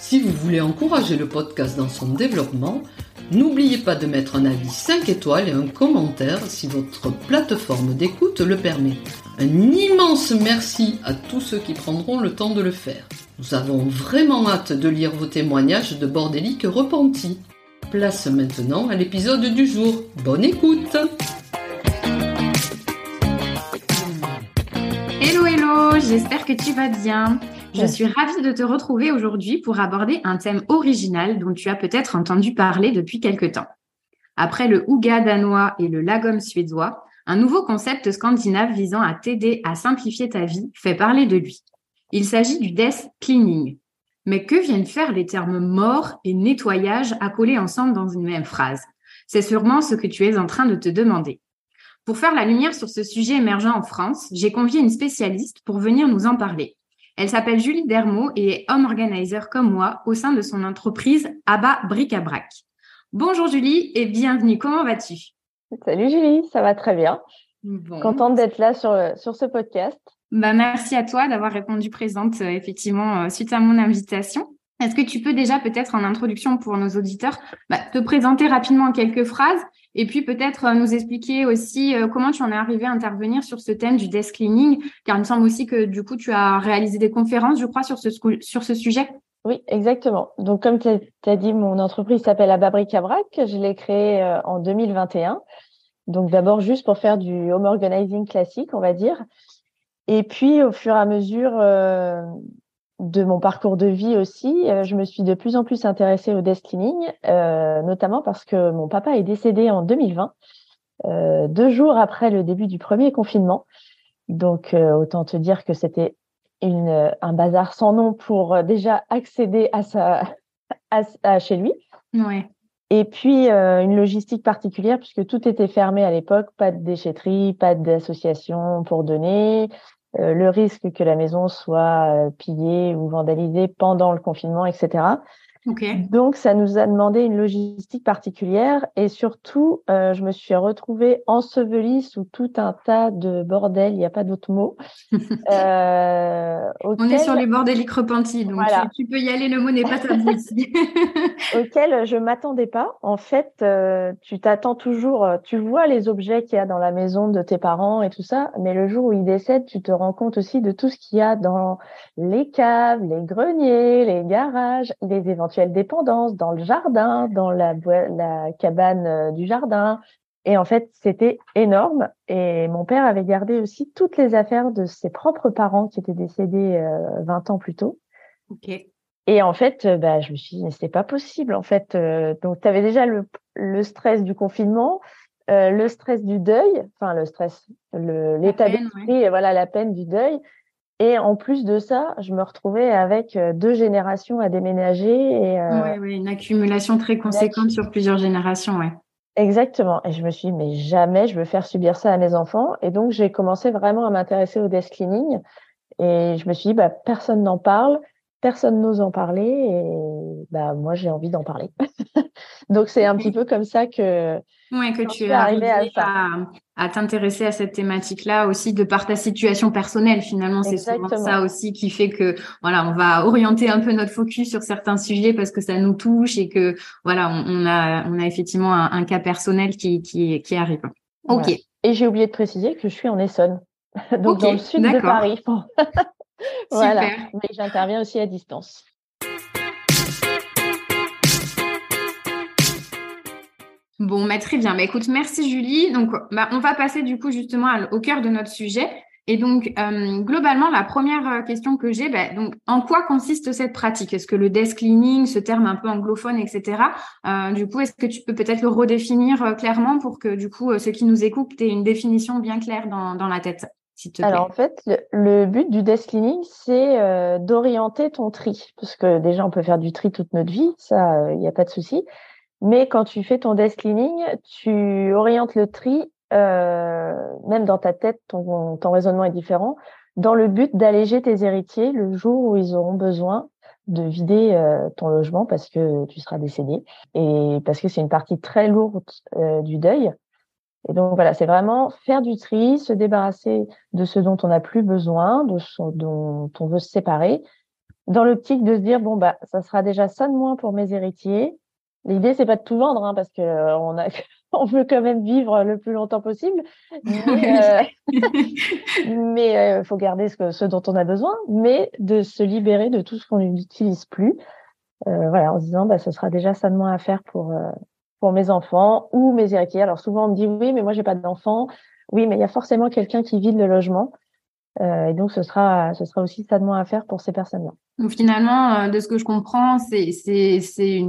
Si vous voulez encourager le podcast dans son développement, n'oubliez pas de mettre un avis 5 étoiles et un commentaire si votre plateforme d'écoute le permet. Un immense merci à tous ceux qui prendront le temps de le faire. Nous avons vraiment hâte de lire vos témoignages de bordéliques repentis. Place maintenant à l'épisode du jour. Bonne écoute Hello hello, j'espère que tu vas bien. Je suis ravie de te retrouver aujourd'hui pour aborder un thème original dont tu as peut-être entendu parler depuis quelque temps. Après le Ouga danois et le lagom suédois, un nouveau concept scandinave visant à t'aider à simplifier ta vie fait parler de lui. Il s'agit du death cleaning. Mais que viennent faire les termes mort et nettoyage accolés ensemble dans une même phrase? C'est sûrement ce que tu es en train de te demander. Pour faire la lumière sur ce sujet émergent en France, j'ai convié une spécialiste pour venir nous en parler. Elle s'appelle Julie Dermot et est home organizer comme moi au sein de son entreprise Abba Bric à Brac. Bonjour Julie et bienvenue. Comment vas-tu? Salut Julie, ça va très bien. Contente d'être là sur, sur ce podcast. Bah, merci à toi d'avoir répondu présente euh, effectivement euh, suite à mon invitation. Est-ce que tu peux déjà peut-être en introduction pour nos auditeurs bah, te présenter rapidement en quelques phrases et puis peut-être euh, nous expliquer aussi euh, comment tu en es arrivé à intervenir sur ce thème du desk cleaning, car il me semble aussi que du coup tu as réalisé des conférences, je crois, sur ce, sur ce sujet. Oui, exactement. Donc comme tu as dit, mon entreprise s'appelle Ababric Abrac. Je l'ai créée euh, en 2021. Donc d'abord juste pour faire du home organizing classique, on va dire. Et puis au fur et à mesure de mon parcours de vie aussi, euh, je me suis de plus en plus intéressée au desk cleaning, euh, notamment parce que mon papa est décédé en 2020, euh, deux jours après le début du premier confinement. Donc, autant te dire que c'était une, un bazar sans nom pour déjà accéder à sa, à, chez lui. Ouais. Et puis une logistique particulière puisque tout était fermé à l'époque, pas de déchetterie, pas d'association pour donner, euh, le risque que la maison soit euh, pillée ou vandalisée pendant le confinement, etc. Donc, ça nous a demandé une logistique particulière et surtout, euh, je me suis retrouvée ensevelie sous tout un tas de bordel, il n'y a pas d'autre mot. Euh, On est sur les bordéliques repentis, donc tu, peux y aller, le mot n'est pas tabou ici. auquel je m'attendais pas. En fait, euh, tu t'attends toujours, tu vois les objets qu'il y a dans la maison de tes parents et tout ça, mais le jour où ils décèdent, tu te rends compte aussi de tout ce qu'il y a dans les caves, les greniers, les garages, les éventuels dépendances dans le jardin, dans la, la cabane euh, du jardin. Et en fait, c'était énorme. Et mon père avait gardé aussi toutes les affaires de ses propres parents qui étaient décédés 20 euh, ans plus tôt. Et en fait, euh, bah, je me suis dit, mais c'est pas possible. En fait, donc tu avais déjà le, le, stress du confinement, le stress du deuil, enfin le stress, l'état d'esprit, voilà la peine du deuil. Et en plus de ça, je me retrouvais avec euh, deux générations à déménager. Et, euh, oui, une accumulation très conséquente sur plusieurs générations, ouais. Exactement. Et je me suis dit, mais jamais je veux faire subir ça à mes enfants. Et donc, j'ai commencé vraiment à m'intéresser au desk cleaning. Et je me suis dit, bah, personne n'en parle, personne n'ose en parler. Et bah, moi, j'ai envie d'en parler. donc, c'est un petit peu comme ça que, Ouais, que tu es arrivé à, t'intéresser à cette thématique-là aussi de par ta situation personnelle. Finalement, c'est souvent ça aussi qui fait que voilà, on va orienter un peu notre focus sur certains sujets parce que ça nous touche et que voilà, on, a on a effectivement un, cas personnel qui qui, qui arrive. Ok. Et j'ai oublié de préciser que je suis en Essonne, donc dans le sud de Paris. voilà. Mais j'interviens aussi à distance. Bon, bah, très bien. Bah, écoute, merci Julie. Donc, bah, on va passer du coup justement au cœur de notre sujet. Et donc, euh, globalement, la première euh, question que j'ai, donc, en quoi consiste cette pratique? Est-ce que le desk cleaning, ce terme un peu anglophone, etc. Euh, du coup, est-ce que tu peux peut-être le redéfinir clairement pour que, du coup, ceux qui nous écoutent aient une définition bien claire dans, dans la tête? Alors en fait, le, but du desk cleaning, c'est d'orienter ton tri, parce que déjà on peut faire du tri toute notre vie, ça, il n'y a pas de souci. Mais quand tu fais ton desk cleaning, tu orientes le tri euh, même dans ta tête, ton, ton raisonnement est différent, dans le but d'alléger tes héritiers le jour où ils auront besoin de vider euh, ton logement parce que tu seras décédé et parce que c'est une partie très lourde euh, du deuil. Et donc voilà, c'est vraiment faire du tri, se débarrasser de ce dont on n'a plus besoin, de ce dont on veut se séparer, dans l'optique de se dire bon bah ça sera déjà ça de moins pour mes héritiers. L'idée c'est pas de tout vendre hein, parce que on a on veut quand même vivre le plus longtemps possible. Mais il euh, euh, faut garder ce, ce, dont on a besoin, mais de se libérer de tout ce qu'on n'utilise plus. Euh, voilà, en se disant, bah, ce sera déjà ça de moins à faire pour, euh, pour mes enfants ou mes héritiers. Alors souvent, on me dit, oui, mais moi, j'ai pas d'enfants. Oui, mais il y a forcément quelqu'un qui vide le logement. Euh, et donc, ce sera, ce sera aussi ça de moins à faire pour ces personnes-là. Finalement, euh, de ce que je comprends, c'est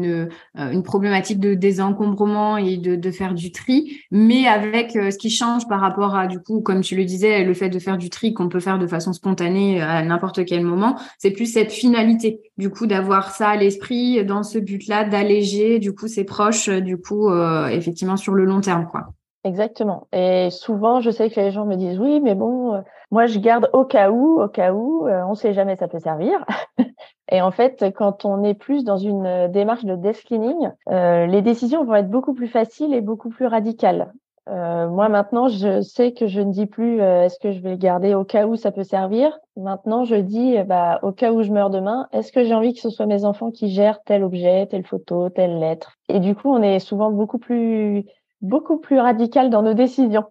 euh, une problématique de désencombrement et de de faire du tri, mais avec ce qui change par rapport à du coup, comme tu le disais, le fait de faire du tri qu'on peut faire de façon spontanée à n'importe quel moment, c'est plus cette finalité du coup d'avoir ça à l'esprit dans ce but-là, d'alléger du coup ses proches, du coup effectivement sur le long terme quoi. Exactement. Et souvent, je sais que les gens me disent oui, mais bon moi, je garde au cas où, au cas où, euh, on ne sait jamais, ça peut servir. et en fait, quand on est plus dans une euh, démarche de desk cleaning, euh, les décisions vont être beaucoup plus faciles et beaucoup plus radicales. moi, maintenant, je sais que je ne dis plus est-ce que je vais garder au cas où ça peut servir. Maintenant, je dis bah, au cas où je meurs demain, est-ce que j'ai envie que ce soit mes enfants qui gèrent tel objet, telle photo, telle lettre? Et du coup, on est souvent beaucoup plus beaucoup plus radical dans nos décisions.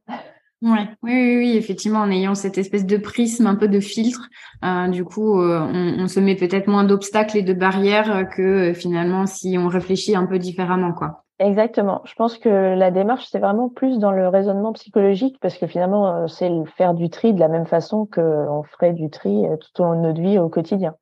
Ouais, oui, oui, oui, effectivement, en ayant cette espèce de prisme, un peu de filtre, euh, du coup, euh, on, on, se met peut-être moins d'obstacles et de barrières que euh, finalement si on réfléchit un peu différemment, quoi. Exactement. Je pense que la démarche, c'est vraiment plus dans le raisonnement psychologique, parce que finalement, c'est faire du tri de la même façon qu'on ferait du tri tout au long de notre vie au quotidien.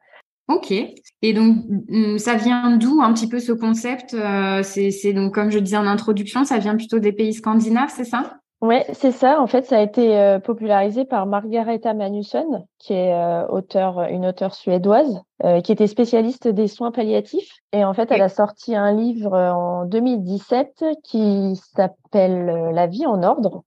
Ok. Et donc, mm, ça vient d'où un petit peu ce concept C'est donc, comme je disais en introduction, ça vient plutôt des pays scandinaves, c'est ça? Oui, c'est ça. En fait, ça a été euh, popularisé par Margareta Magnusson, qui est euh, auteur, une auteure suédoise, euh, qui était spécialiste des soins palliatifs. Et en fait, elle a sorti un livre en 2017 qui s'appelle La vie en ordre.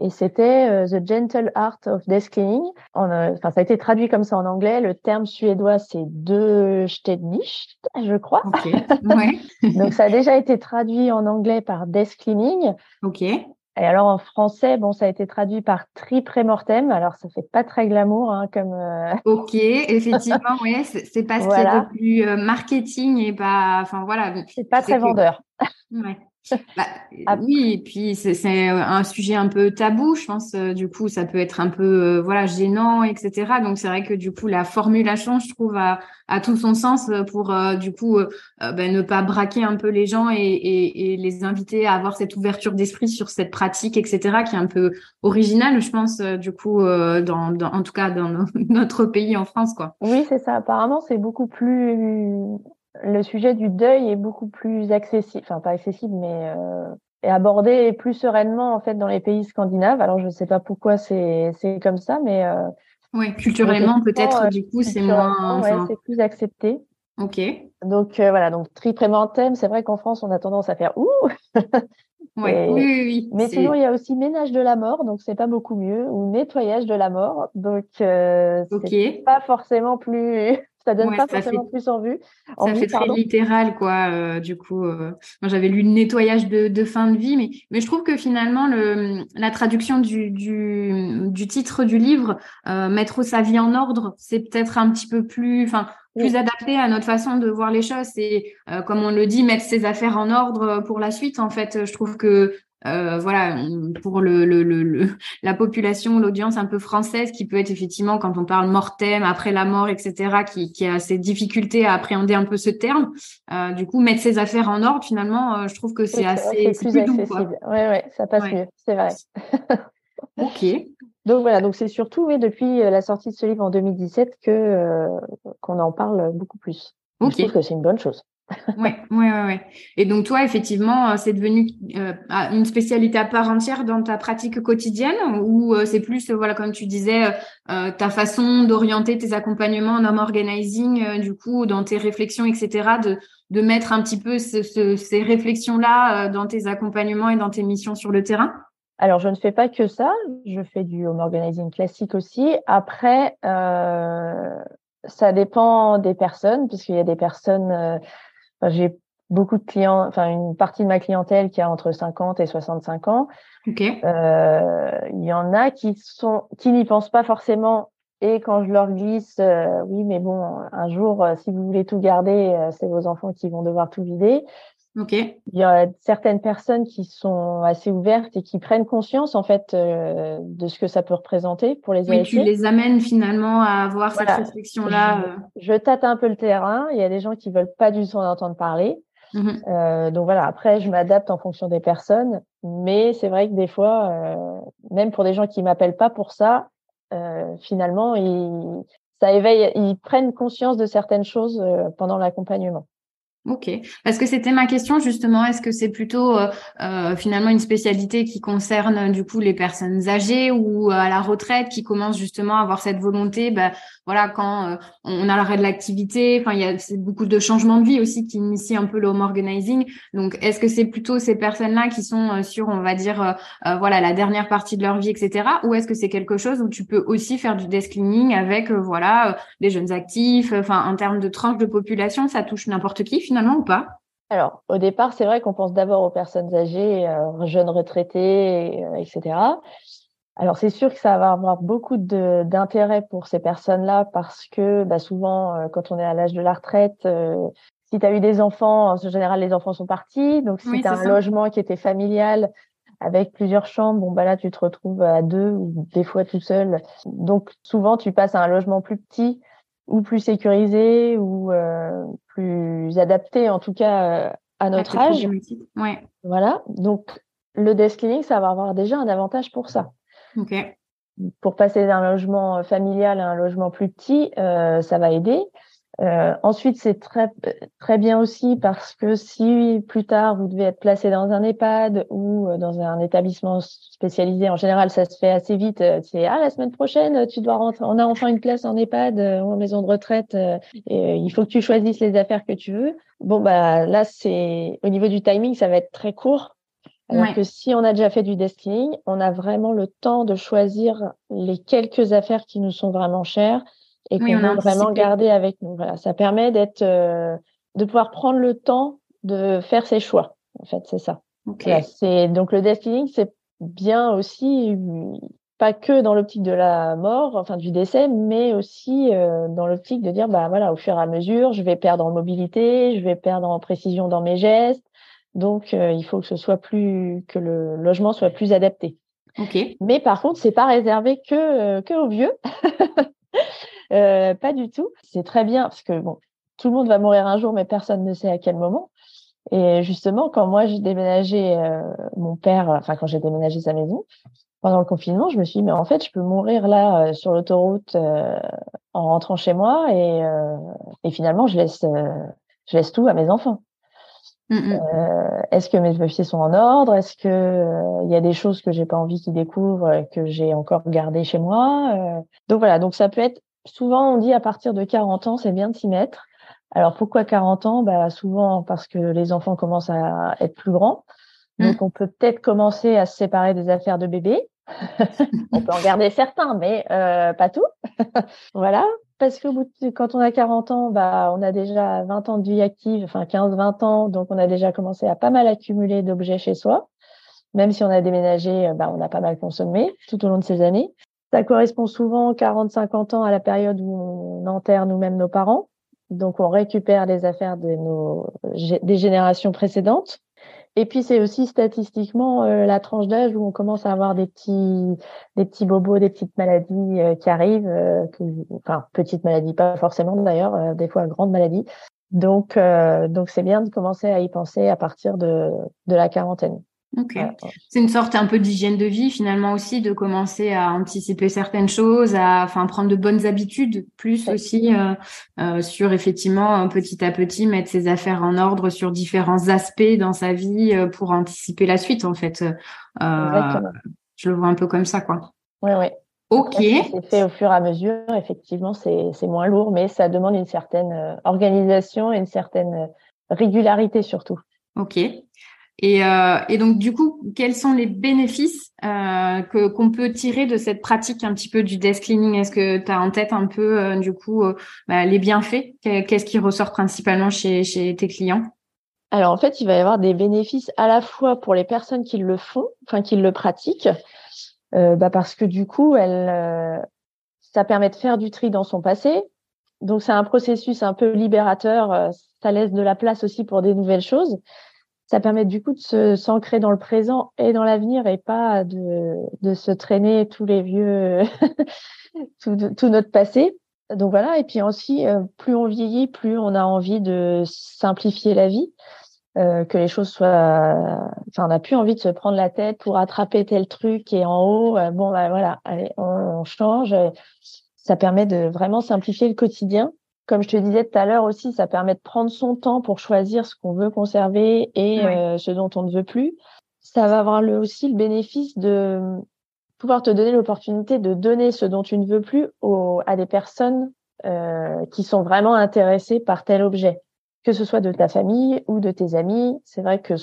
Et c'était The Gentle Art of Desk Cleaning. Enfin, ça a été traduit comme ça en anglais. Le terme suédois, c'est de Stednicht, je crois. Okay. Ouais. Donc, ça a déjà été traduit en anglais par Desk Cleaning. OK. Et alors en français, bon, ça a été traduit par tri prémortem. Alors ça fait pas très glamour, hein, comme. Euh, ok, effectivement, oui, c'est pas ce qui est le plus euh, marketing et pas, enfin voilà. C'est pas très vendeur. Ouais. Bah, ah. oui, et puis c'est un sujet un peu tabou, je pense. Euh, du coup, ça peut être un peu euh, voilà gênant, etc. Donc c'est vrai que du coup la formulation, je trouve, a, a tout son sens pour euh, du coup ben, ne pas braquer un peu les gens et, et, et les inviter à avoir cette ouverture d'esprit sur cette pratique, etc. Qui est un peu originale, je pense. du coup, dans, dans, en tout cas dans notre pays en France, quoi. Oui, c'est ça. Apparemment, c'est beaucoup plus le sujet du deuil est beaucoup plus accessible, enfin pas accessible, mais euh, est abordé plus sereinement en fait dans les pays scandinaves. Alors je ne sais pas pourquoi c'est c'est comme ça, mais euh, oui, culturellement peut-être du coup c'est moins, ouais, c'est plus accepté. Ok. Donc euh, voilà, donc tri thème, c'est vrai qu'en France on a tendance à faire ouh. ouais, oui, oui, oui, Mais sinon il y a aussi ménage de la mort, donc c'est pas beaucoup mieux, ou nettoyage de la mort, donc euh, c'est pas forcément plus ça donne pas forcément plus en vue. ça fait très littéral, quoi. Euh, du coup, euh, moi j'avais lu le nettoyage de, de, fin de vie, mais mais je trouve que finalement le la traduction du du, du titre du livre, euh, mettre sa vie en ordre, c'est peut-être un petit peu plus, enfin plus adapté à notre façon de voir les choses. Et euh, comme on le dit, mettre ses affaires en ordre pour la suite. En fait, je trouve que euh, voilà, pour le, le, le, la population, l'audience un peu française, qui peut être effectivement, quand on parle mortem, après la mort, etc., qui, qui a ses difficultés à appréhender un peu ce terme. Euh, du coup, mettre ses affaires en ordre, finalement, euh, je trouve que c'est assez c'est plus, accessible. Oui, ouais, ça passe mieux, c'est vrai. ok. Donc voilà, donc c'est surtout oui, depuis la sortie de ce livre en 2017 que qu'on en parle beaucoup plus. Je trouve que c'est une bonne chose. Ouais, ouais, ouais, Et donc toi, effectivement, c'est devenu une spécialité à part entière dans ta pratique quotidienne, ou c'est plus, voilà, comme tu disais, ta façon d'orienter tes accompagnements en home organizing, du coup, dans tes réflexions, etc., de de mettre un petit peu ces réflexions-là dans tes accompagnements et dans tes missions sur le terrain? Alors, je ne fais pas que ça. Je fais du home organizing classique aussi. Après, euh, ça dépend des personnes, puisqu'il y a des personnes. J'ai beaucoup de clients, enfin une partie de ma clientèle qui a entre 50 et 65 ans. Euh, il y en a qui sont, qui n'y pensent pas forcément. Et quand je leur glisse, euh, oui, mais bon, un jour, euh, si vous voulez tout garder, euh, c'est vos enfants qui vont devoir tout vider. Il y a certaines personnes qui sont assez ouvertes et qui prennent conscience en fait euh, de ce que ça peut représenter pour les oui, tu les amènes finalement à avoir cette réflexion-là. Euh. Je, tâte un peu le terrain. Il y a des gens qui veulent pas du tout en entendre parler. Mmh euh, donc voilà. Après, je m'adapte en fonction des personnes, mais c'est vrai que des fois, euh, même pour des gens qui m'appellent pas pour ça, euh, finalement, ils, ça éveille, ils prennent conscience de certaines choses pendant l'accompagnement. Ok, parce que c'était ma question justement. Est-ce que c'est plutôt euh, euh, finalement une spécialité qui concerne du coup les personnes âgées ou euh, à la retraite qui commencent justement à avoir cette volonté, bah, voilà, quand on a l'arrêt de l'activité, enfin il y a beaucoup de changements de vie aussi qui initient un peu le home organizing. Donc est-ce que c'est plutôt ces personnes-là qui sont sur, on va dire, voilà, la dernière partie de leur vie, etc. Ou est-ce que c'est quelque chose où tu peux aussi faire du desk cleaning avec, voilà, des jeunes actifs, enfin en termes de tranche de population, ça touche n'importe qui finalement ou pas? Alors, au départ, c'est vrai qu'on pense d'abord aux personnes âgées, euh, jeunes retraités, euh, etc. Alors, c'est sûr que ça va avoir beaucoup d'intérêt pour ces personnes-là parce que bah, souvent, euh, quand on est à l'âge de la retraite, si tu as eu des enfants, en général, les enfants sont partis. Donc, si tu as un logement qui était familial avec plusieurs chambres, bon, bah là, tu te retrouves à deux ou des fois tout seul. Donc, souvent, tu passes à un logement plus petit ou plus sécurisé ou euh, plus adapté en tout cas euh, à notre âge. Ouais. Voilà. Donc le desk cleaning, ça va avoir déjà un avantage pour ça. Pour passer d'un logement familial à un logement plus petit, euh, ça va aider. Euh, ensuite, c'est très très bien aussi parce que si plus tard vous devez être placé dans un EHPAD ou euh, dans un établissement spécialisé, en général, ça se fait assez vite. Euh, c'est ah la semaine prochaine, tu dois rentrer. On a enfin une place en EHPAD ou en maison de retraite. Et il faut que tu choisisses les affaires que tu veux. Bon bah là, c'est au niveau du timing, ça va être très court. Alors que si on a déjà fait du desking, on a vraiment le temps de choisir les quelques affaires qui nous sont vraiment chères et qu'on veut vraiment garder avec nous. Voilà, ça permet d'être, euh, de pouvoir prendre le temps de faire ses choix. En fait, c'est ça. c'est donc le desking, c'est bien aussi pas que dans l'optique de la mort, enfin du décès, mais aussi euh, dans l'optique de dire bah voilà, au fur et à mesure, je vais perdre en mobilité, je vais perdre en précision dans mes gestes. Donc euh, il faut que ce soit plus que le logement soit plus adapté. Okay. Mais par contre, c'est pas réservé que que aux vieux. Euh, pas du tout. C'est très bien parce que bon, tout le monde va mourir un jour, mais personne ne sait à quel moment. Et justement, quand moi j'ai déménagé, euh, mon père, enfin quand j'ai déménagé sa maison pendant le confinement, je me suis dit mais en fait je peux mourir là euh, sur l'autoroute en rentrant chez moi et, et finalement je laisse je laisse tout à mes enfants. Est-ce que mes papiers sont en ordre? Est-ce que il y a des choses que j'ai pas envie qu'ils découvrent que j'ai encore gardées chez moi Donc voilà, donc ça peut être souvent on dit à partir de 40 ans, c'est bien de s'y mettre. Alors pourquoi 40 ans? Bah, Souvent parce que les enfants commencent à être plus grands. Mmh. Donc on peut peut-être commencer à se séparer des affaires de bébé. on peut en garder certains, mais euh, pas tout. voilà. Parce que quand on a 40 ans, bah, on a déjà 20 ans de vie active, enfin 15-20 ans, donc on a déjà commencé à pas mal accumuler d'objets chez soi. Même si on a déménagé, bah, on a pas mal consommé tout au long de ces années. Ça correspond souvent 40-50 ans à la période où on enterre nous-mêmes nos parents. Donc, on récupère les affaires de nos, des générations précédentes. Et puis, c'est aussi statistiquement euh, la tranche d'âge où on commence à avoir des petits, des bobos, des petites maladies euh, qui arrivent. Euh, enfin, petites maladies, pas forcément d'ailleurs, des fois grandes maladies. Donc, c'est bien de commencer à y penser à partir de la quarantaine. Ok. C'est une sorte un peu d'hygiène de vie finalement aussi, de commencer à anticiper certaines choses, à enfin prendre de bonnes habitudes, plus aussi euh, euh, sur effectivement petit à petit mettre ses affaires en ordre sur différents aspects dans sa vie euh, pour anticiper la suite en fait. je le vois un peu comme ça quoi. Oui, oui. Ok. C'est fait au fur et à mesure. Effectivement, c'est moins lourd, mais ça demande une certaine organisation et une certaine régularité surtout. Ok. Et, euh, et, donc, du coup, quels sont les bénéfices euh, que qu'on peut tirer de cette pratique un petit peu du desk cleaning? Est-ce que tu as en tête un peu, euh, du coup, euh, bah, les bienfaits? Qu'est-ce qui ressort principalement chez, chez tes clients? Alors, en fait, il va y avoir des bénéfices à la fois pour les personnes qui le font, enfin, qui le pratiquent, euh, bah, parce que du coup, elle, ça permet de faire du tri dans son passé. Donc, c'est un processus un peu libérateur. Ça laisse de la place aussi pour des nouvelles choses ça permet du coup de s'ancrer dans le présent et dans l'avenir et pas de, de se traîner tous les vieux, tout, tout, notre passé. Donc voilà, et puis aussi, euh, plus on vieillit, plus on a envie de simplifier la vie, euh, que les choses soient... Enfin, on n'a plus envie de se prendre la tête pour attraper tel truc et en haut, euh, bon, bah, voilà, allez, on, on change. Ça permet de vraiment simplifier le quotidien comme je te disais tout à l'heure aussi, ça permet de prendre son temps pour choisir ce qu'on veut conserver et euh, ce dont on ne veut plus. Ça va avoir le, aussi le bénéfice de pouvoir te donner l'opportunité de donner ce dont tu ne veux plus à des personnes euh, qui sont vraiment intéressées par tel objet, que ce soit de ta famille ou de tes amis. C'est vrai que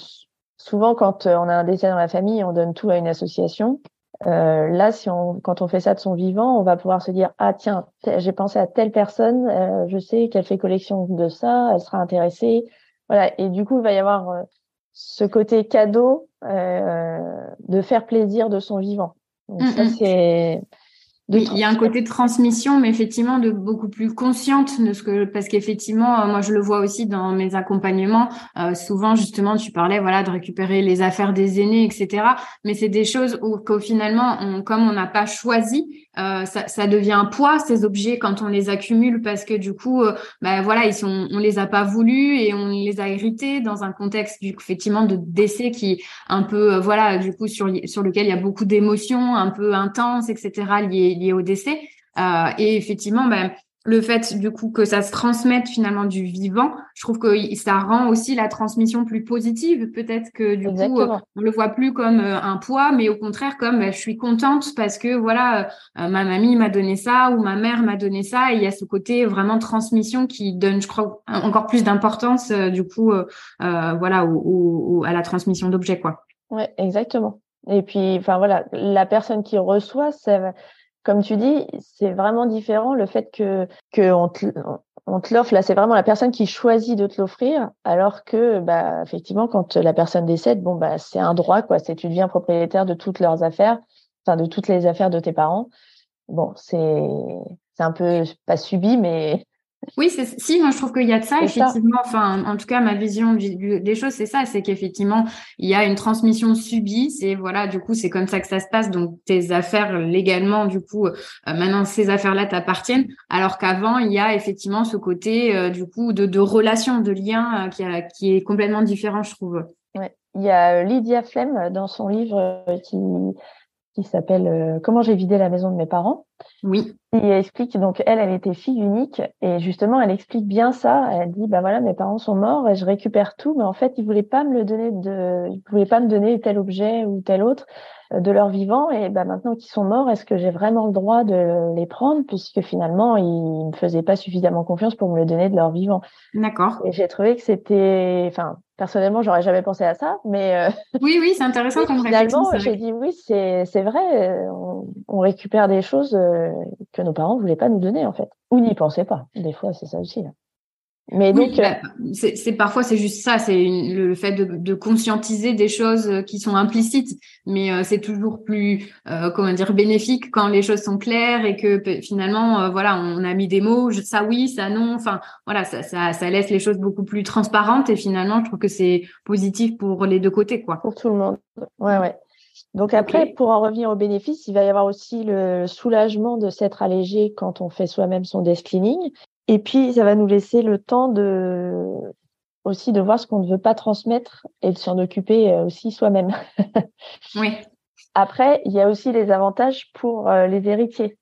souvent, quand euh, on a un décès dans la famille, on donne tout à une association. Euh, là, si on, quand on fait ça de son vivant, on va pouvoir se dire ah tiens, j'ai pensé à telle personne, euh, je sais qu'elle fait collection de ça, elle sera intéressée, voilà. Et du coup, il va y avoir euh, ce côté cadeau de faire plaisir de son vivant. Donc ça, c'est il y a un côté de transmission, mais effectivement de beaucoup plus consciente de ce que parce qu'effectivement, euh, moi je le vois aussi dans mes accompagnements. Euh, souvent, justement, tu parlais voilà de récupérer les affaires des aînés, etc. Mais c'est des choses où qu'au finalement, on, comme on n'a pas choisi, euh, ça, ça, devient un poids ces objets quand on les accumule parce que du coup, euh, ben voilà, ils sont, on les a pas voulus et on les a hérités dans un contexte du effectivement de décès qui un peu euh, voilà du coup sur sur lequel il y a beaucoup d'émotions un peu intenses etc liées liées au décès et effectivement ben le fait du coup que ça se transmette finalement du vivant, je trouve que ça rend aussi la transmission plus positive. Peut-être que du coup, euh, on le voit plus comme euh, un poids, mais au contraire comme bah, je suis contente parce que voilà, euh, ma mamie m'a donné ça ou ma mère m'a donné ça. Et il y a ce côté vraiment transmission qui donne, je crois, encore plus d'importance du coup, voilà, au, à la transmission d'objets quoi. Ouais, exactement. Et puis, enfin voilà, la personne qui reçoit, ça comme tu dis, c'est vraiment différent le fait que, te, te l'offre. Là, c'est vraiment la personne qui choisit de te l'offrir, alors que, bah, effectivement, quand la personne décède, bon, bah, c'est un droit, quoi. C'est tu deviens propriétaire de toutes leurs affaires, enfin, de toutes les affaires de tes parents. Bon, c'est, c'est un peu pas subi, mais oui, si, moi je trouve qu'il y a de ça, effectivement. Enfin, en tout cas, ma vision des choses, c'est ça, c'est qu'effectivement, il y a une transmission subie. C'est voilà, du coup, c'est comme ça que ça se passe. Donc, tes affaires légalement, du coup, euh, maintenant ces affaires-là t'appartiennent. Alors qu'avant, il y a effectivement ce côté, euh, du coup, de, de relation, de lien euh, qui, qui est complètement différent, je trouve. Ouais. Il y a Lydia Flem dans son livre qui qui s'appelle Comment j'ai vidé la maison de mes parents. Oui. Et elle explique, donc elle, elle était fille unique et justement, elle explique bien ça. Elle dit, bah voilà, mes parents sont morts et je récupère tout, mais en fait, ils voulaient pas me le donner de, ils voulaient pas me donner tel objet ou tel autre euh, de leur vivant et bah maintenant qu'ils sont morts, est-ce que j'ai vraiment le droit de les prendre? Puisque finalement, ils me faisaient pas suffisamment confiance pour me le donner de leur vivant. D'accord. Et j'ai trouvé que c'était, enfin, personnellement, j'aurais jamais pensé à ça, mais euh, oui, oui, c'est intéressant comme Finalement, j'ai dit oui, c'est c'est vrai, euh, on, on, récupère des choses que nos parents voulaient pas nous donner en fait, ou n'y pensaient pas. Des fois, c'est ça aussi. Là. Mais donc, bah, c'est parfois c'est juste ça, c'est le fait de, de, conscientiser des choses qui sont implicites, mais euh, c'est toujours plus euh, comment dire bénéfique quand les choses sont claires et que finalement euh, voilà on a mis des mots, ça oui, ça non, enfin voilà ça, ça, ça laisse les choses beaucoup plus transparentes et finalement je trouve que c'est positif pour les deux côtés quoi. Pour tout le monde, ouais ouais. Donc après, pour en revenir aux bénéfices, il va y avoir aussi le soulagement de s'être allégé quand on fait soi-même son desk cleaning. Et puis, ça va nous laisser le temps de aussi de voir ce qu'on ne veut pas transmettre et de s'en occuper aussi soi-même. oui. Après, il y a aussi les avantages pour les héritiers.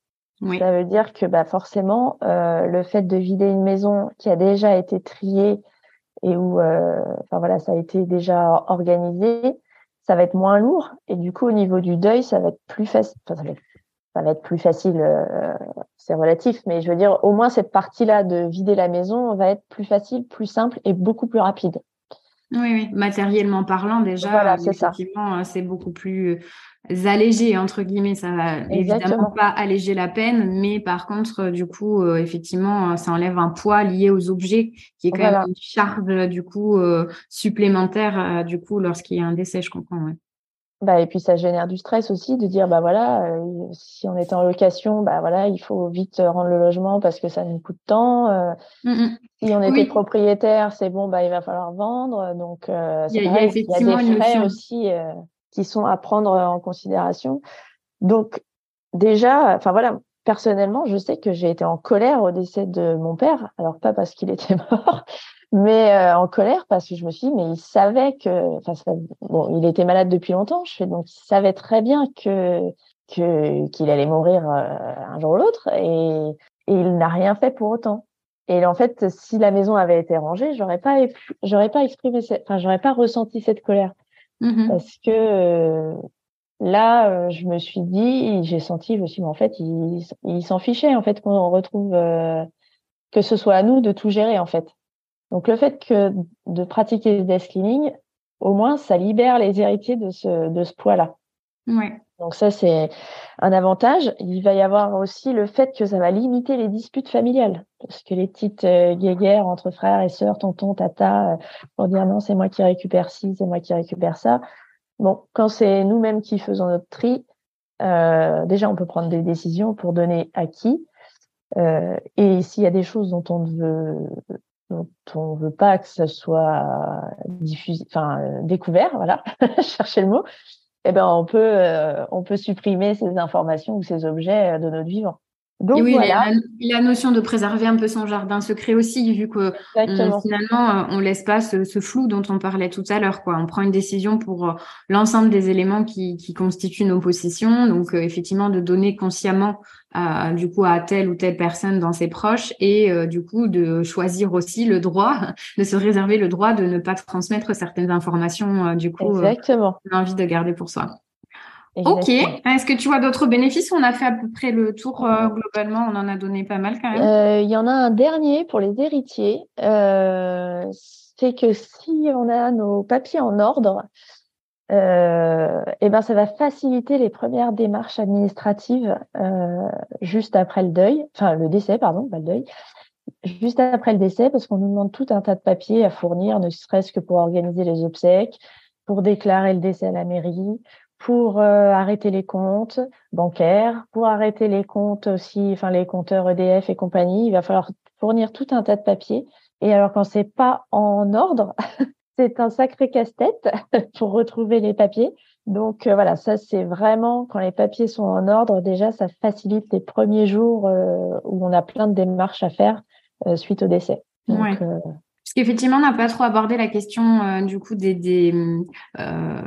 Ça veut dire que bah, forcément, le fait de vider une maison qui a déjà été triée et où, enfin voilà, ça a été déjà organisé, ça va être moins lourd et du coup au niveau du deuil ça va être plus facile ça, va être, plus facile euh, c'est relatif mais je veux dire au moins cette partie là de vider la maison va être plus facile plus simple et beaucoup plus rapide. Oui, oui. matériellement parlant déjà voilà, effectivement c'est beaucoup plus allégé entre guillemets. Ça va évidemment pas alléger la peine mais par contre euh, du coup euh, effectivement euh, ça enlève un poids lié aux objets qui est quand même une charge du coup supplémentaire du coup lorsqu'il y a un décès je comprends ouais. Bah et puis ça génère du stress aussi de dire bah voilà si on est en location bah voilà il faut vite rendre le logement parce que ça nous coûte de temps mmh, mmh. si on était propriétaire c'est bon bah il va falloir vendre donc il y, a, effectivement des frais aussi qui sont à prendre en considération. Donc déjà, enfin voilà, personnellement, je sais que j'ai été en colère au décès de mon père. Alors pas parce qu'il était mort, mais euh, en colère parce que je me suis dit, mais il savait que, enfin bon, il était malade depuis longtemps. Je fais donc il savait très bien que que qu'il allait mourir euh, un jour ou l'autre et, et il n'a rien fait pour autant. Et en fait, si la maison avait été rangée, j'aurais pas j'aurais pas exprimé, enfin j'aurais pas ressenti cette colère. Mmh Parce que euh, là, euh, je me suis dit, j'ai senti aussi, mais en fait, il, il s'en fichait en fait qu'on retrouve euh, que ce soit à nous de tout gérer en fait. Donc le fait que de pratiquer le desk cleaning, au moins, ça libère les héritiers de ce de ce poids-là. Ouais. Donc ça, c'est un avantage. Il va y avoir aussi le fait que ça va limiter les disputes familiales. Parce que les petites euh, guéguerres entre frères et sœurs, tonton, tata, euh, pour dire non, c'est moi qui récupère ci, c'est moi qui récupère ça. Bon, quand c'est nous-mêmes qui faisons notre tri, euh, déjà, on peut prendre des décisions pour donner à qui. Euh, et s'il y a des choses dont on ne veut on veut pas que ça soit diffusé, enfin euh, découvert, voilà, chercher le mot, eh ben on peut euh, on peut supprimer ces informations ou ces objets euh, de notre vivant. Donc, oui, voilà. la, notion de préserver un peu son jardin secret aussi, vu que finalement euh, on laisse pas ce, flou dont on parlait tout à l'heure. Quoi, on prend une décision pour l'ensemble des éléments qui, qui, constituent nos possessions. Donc effectivement, de donner consciemment du coup à telle ou telle personne dans ses proches et euh, du coup de choisir aussi le droit de se réserver le droit de ne pas transmettre certaines informations euh, du coup euh, Exactement. on a envie de garder pour soi. Ok. Est-ce que tu vois d'autres bénéfices? On a fait à peu près le tour globalement. On en a donné pas mal quand même. Il y en a un dernier pour les héritiers. c'est que si on a nos papiers en ordre, euh, et ben ça va faciliter les premières démarches administratives euh, juste après le deuil, enfin le décès, pardon, pas le deuil, juste après le décès, parce qu'on nous demande tout un tas de papiers à fournir, ne serait-ce que pour organiser les obsèques, pour déclarer le décès à la mairie, pour euh, arrêter les comptes bancaires, pour arrêter les comptes aussi, enfin les compteurs EDF et compagnie. Il va falloir fournir tout un tas de papiers. Et alors quand c'est pas en ordre, c'est un sacré casse-tête pour retrouver les papiers. Donc euh, voilà, ça c'est vraiment quand les papiers sont en ordre, déjà ça facilite les premiers jours euh, où on a plein de démarches à faire euh, suite au décès. Donc, Effectivement, on n'a pas trop abordé la question euh, du coup des des, euh,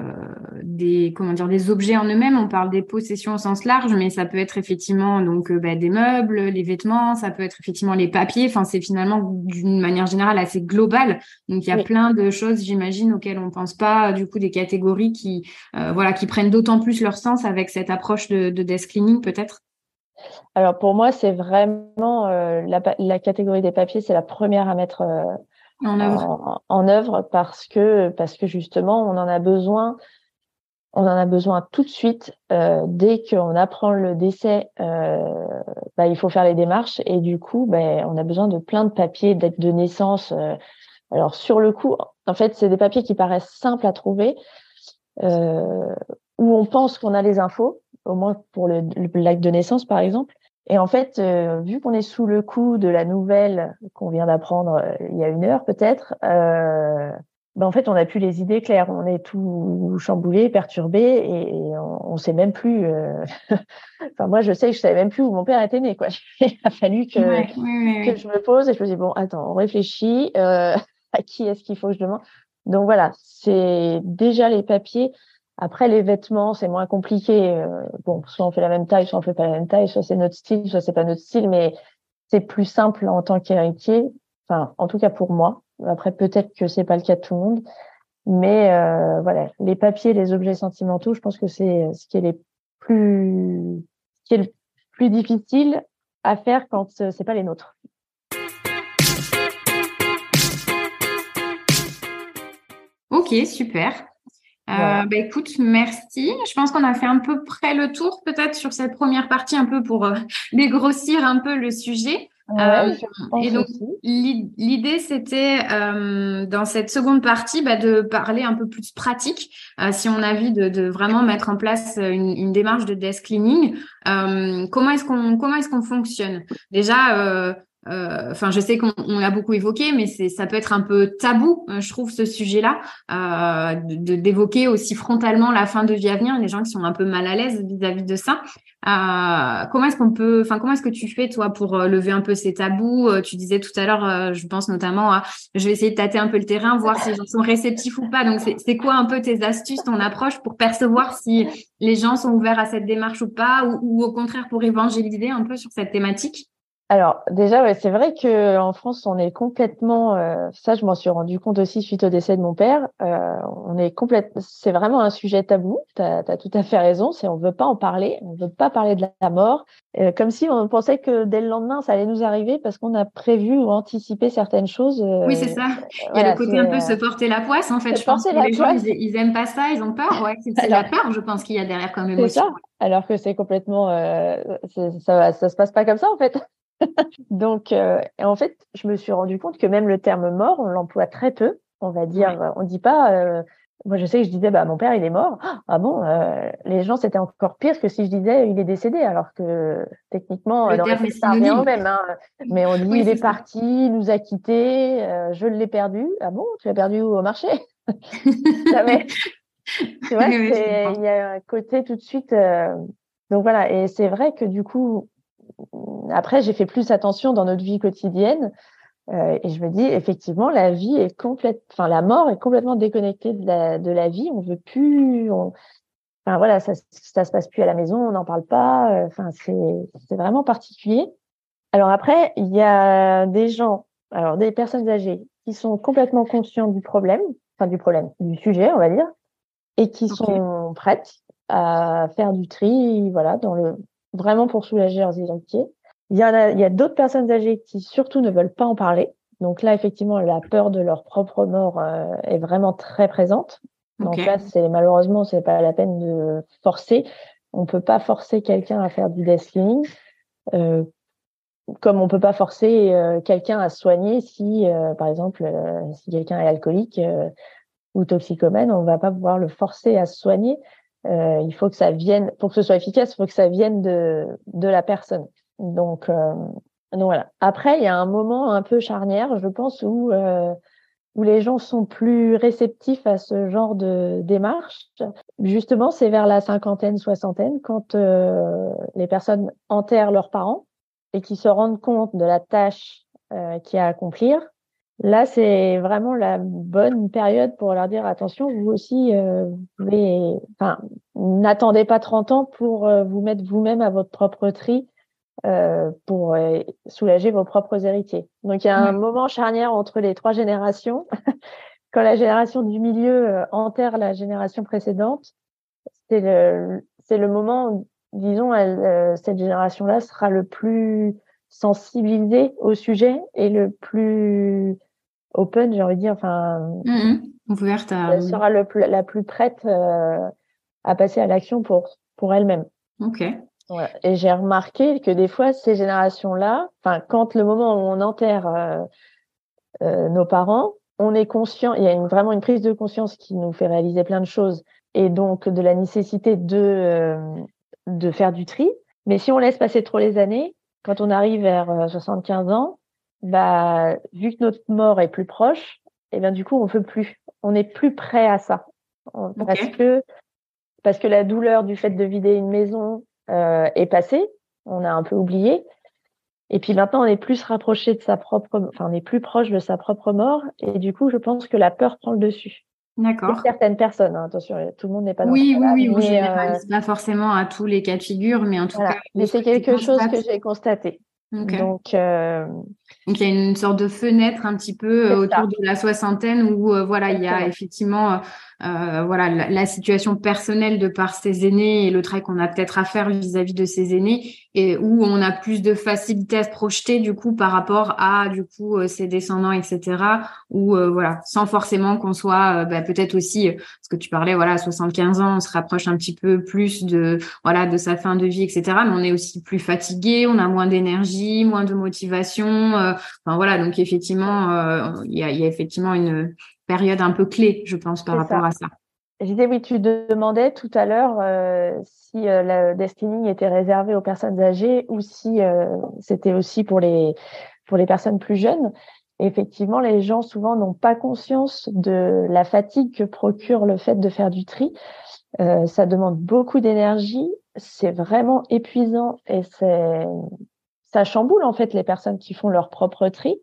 des comment dire des objets en eux-mêmes. On parle des possessions au sens large, mais ça peut être effectivement donc euh, bah, des meubles, les vêtements, ça peut être effectivement les papiers. Enfin, c'est finalement d'une manière générale assez global. Donc il y a plein de choses, j'imagine, auxquelles on pense pas. Du coup, des catégories qui voilà qui prennent d'autant plus leur sens avec cette approche de, de desk cleaning peut-être? Alors pour moi, c'est vraiment la, la, catégorie des papiers, c'est la première à mettre en œuvre. parce que parce que justement on en a besoin on en a besoin tout de suite euh, dès qu'on apprend le décès euh, bah, il faut faire les démarches et du coup bah, on a besoin de plein de papiers d'être de naissance euh. alors sur le coup en fait c'est des papiers qui paraissent simples à trouver euh, où on pense qu'on a les infos au moins pour le l'acte de naissance par exemple et en fait, euh, vu qu'on est sous le coup de la nouvelle qu'on vient d'apprendre euh, il y a une heure peut-être, euh, ben en fait, on n'a plus les idées claires. On est tout chamboulé, perturbé, et, on, ne sait même plus. Euh, enfin, moi, je sais que je savais même plus où mon père était né. Quoi. Il a fallu que, que je me pose et je me dis bon, attends, on réfléchit. à qui est-ce qu'il faut que je demande? Donc voilà, c'est déjà les papiers. Après, les vêtements, c'est moins compliqué. Euh, bon, soit on fait la même taille, soit on fait pas la même taille, soit c'est notre style, soit c'est pas notre style, mais c'est plus simple en tant qu'héritier. Enfin, en tout cas pour moi. Après, peut-être que c'est pas le cas de tout le monde. Mais euh, voilà, les papiers, les objets sentimentaux, je pense que c'est ce qui est plus, ce qui est le plus difficile à faire quand c'est pas les nôtres. Ok, super. Euh, bah, écoute, merci. Je pense qu'on a fait un peu près le tour peut-être sur cette première partie, un peu pour euh, dégrossir un peu le sujet. Euh, et donc l'idée c'était dans cette seconde partie bah, de parler un peu plus pratique. si on a envie de, de, vraiment mettre en place une, une démarche de desk cleaning, comment est-ce qu'on comment est-ce qu'on fonctionne? Déjà euh, enfin, je sais qu'on l'a beaucoup évoqué, mais ça peut être un peu tabou, euh, je trouve, ce sujet-là, euh, d'évoquer aussi frontalement la fin de vie à venir. Les gens qui sont un peu mal à l'aise vis-à-vis de ça. comment est-ce qu'on peut, enfin, comment est-ce que tu fais toi pour lever un peu ces tabous? Tu disais tout à l'heure, je pense notamment, à, je vais essayer de tâter un peu le terrain, voir si les gens sont réceptifs ou pas. Donc, c'est quoi un peu tes astuces, ton approche pour percevoir si les gens sont ouverts à cette démarche ou pas, ou au contraire pour évangéliser un peu sur cette thématique? Alors déjà, ouais, c'est vrai que en France, on est complètement. Euh, ça, je m'en suis rendu compte aussi suite au décès de mon père. Euh, on est complètement. C'est vraiment un sujet tabou. Tu as, tout à fait raison. C'est on veut pas en parler. On veut pas parler de la mort. Euh, comme si on pensait que dès le lendemain, ça allait nous arriver parce qu'on a prévu ou anticipé certaines choses. oui, c'est ça. Il y a le côté un peu se porter la poisse. En fait, je pense que les gens, ils, aiment pas ça. Ils ont peur. Ouais, c'est la peur. Je pense qu'il y a derrière comme émotion. Ça. Alors que c'est complètement. ça, ça se passe pas comme ça en fait. Donc, euh, en fait, je me suis rendu compte que même le terme mort, on l'emploie très peu. On va dire, on dit pas. Euh, moi, je sais que je disais, bah, mon père, il est mort. Ah bon euh, Les gens, c'était encore pire que si je disais, il est décédé, alors que techniquement, le terme ça revient au même. Hein. Mais on dit, il est, parti, il nous a quittés, je l'ai perdu. Ah bon Tu l'as perdu où au marché? Mais, Tu vois, il y a un côté tout de suite. donc voilà, et c'est vrai que du coup, après, j'ai fait plus attention dans notre vie quotidienne. Euh, et je me dis, effectivement, la vie est complète, enfin, la mort est complètement déconnectée de la, de la vie. On veut plus, enfin, voilà, ça, ça se passe plus à la maison, on n'en parle pas. Euh, enfin, c'est, vraiment particulier. Alors après, il y a des gens, alors des personnes âgées qui sont complètement conscients du problème, enfin, du problème, du sujet, on va dire, et qui sont prêtes à faire du tri, voilà, dans le, vraiment pour soulager leurs héritiers. Il y a, il y a d'autres personnes âgées qui surtout ne veulent pas en parler. Donc là, effectivement, la peur de leur propre mort euh, est vraiment très présente. Donc là, c'est malheureusement, c'est pas la peine de forcer. On peut pas forcer quelqu'un à faire du death euh, comme on peut pas forcer euh, quelqu'un à se soigner si, euh, par exemple, si quelqu'un est alcoolique ou toxicomane, on va pas pouvoir le forcer à se soigner. Euh, il faut que ça vienne, pour que ce soit efficace, il faut que ça vienne de, de la personne. Donc, euh, donc voilà. Après, il y a un moment un peu charnière, je pense, où euh, où les gens sont plus réceptifs à ce genre de démarche. Justement, c'est vers la cinquantaine, soixantaine, quand euh, les personnes enterrent leurs parents et qui se rendent compte de la tâche euh, qu'il y a à accomplir Là, c'est vraiment la bonne période pour leur dire attention, vous aussi, euh, enfin, n'attendez pas 30 ans pour euh, vous mettre vous-même à votre propre tri euh, pour euh, soulager vos propres héritiers. Donc, il y a un moment charnière entre les trois générations. Quand la génération du milieu enterre la génération précédente, c'est le, c'est le moment, disons, elle, cette génération-là sera le plus sensibilisée au sujet et le plus open, j'ai envie de dire, enfin, mmh ouverte à. Elle sera le la plus prête euh, à passer à l'action pour pour elle-même. Ok. Et j'ai remarqué que des fois ces générations-là, enfin, quand le moment où on enterre euh, euh, nos parents, on est conscient, il y a une, vraiment une prise de conscience qui nous fait réaliser plein de choses et donc de la nécessité de de faire du tri. Mais si on laisse passer trop les années, quand on arrive vers 75 ans, bah, vu que notre mort est plus proche, et eh bien du coup, on peut plus, on n'est plus prêt à ça, parce que parce que la douleur du fait de vider une maison euh, est passée, on a un peu oublié, Et puis maintenant, on est plus rapproché de sa propre, enfin, on est plus proche de sa propre mort. Et du coup, je pense que la peur prend le dessus. D'accord. Pour certaines personnes, hein, attention, tout le monde n'est pas dans Oui, oui, oui, on généralise pas forcément à tous les cas de figure, mais en tout cas. Mais c'est quelque chose que j'ai constaté. Donc, euh... Donc, il y a une sorte de fenêtre un petit peu autour de la soixantaine où, euh, voilà, il y a effectivement euh, voilà la, situation personnelle de par ses aînés et le travail qu'on a peut-être à faire vis-à-vis de ses aînés et où on a plus de facilité à se projeter du coup par rapport à du coup euh, ses descendants etc ou euh, voilà sans forcément qu'on soit bah, peut-être aussi ce que tu parlais voilà à 75 ans on se rapproche un petit peu plus de voilà de sa fin de vie etc mais on est aussi plus fatigué on a moins d'énergie moins de motivation enfin voilà donc effectivement il y a, y, a, effectivement une période un peu clé, je pense, par rapport à ça. J'étais, oui, tu demandais tout à l'heure euh, si euh, la Destiny était réservée aux personnes âgées ou si euh, c'était aussi pour les, pour les personnes plus jeunes. effectivement, les gens souvent n'ont pas conscience de la fatigue que procure le fait de faire du tri. ça demande beaucoup d'énergie, c'est vraiment épuisant et c'est ça chamboule en fait les personnes qui font leur propre tri.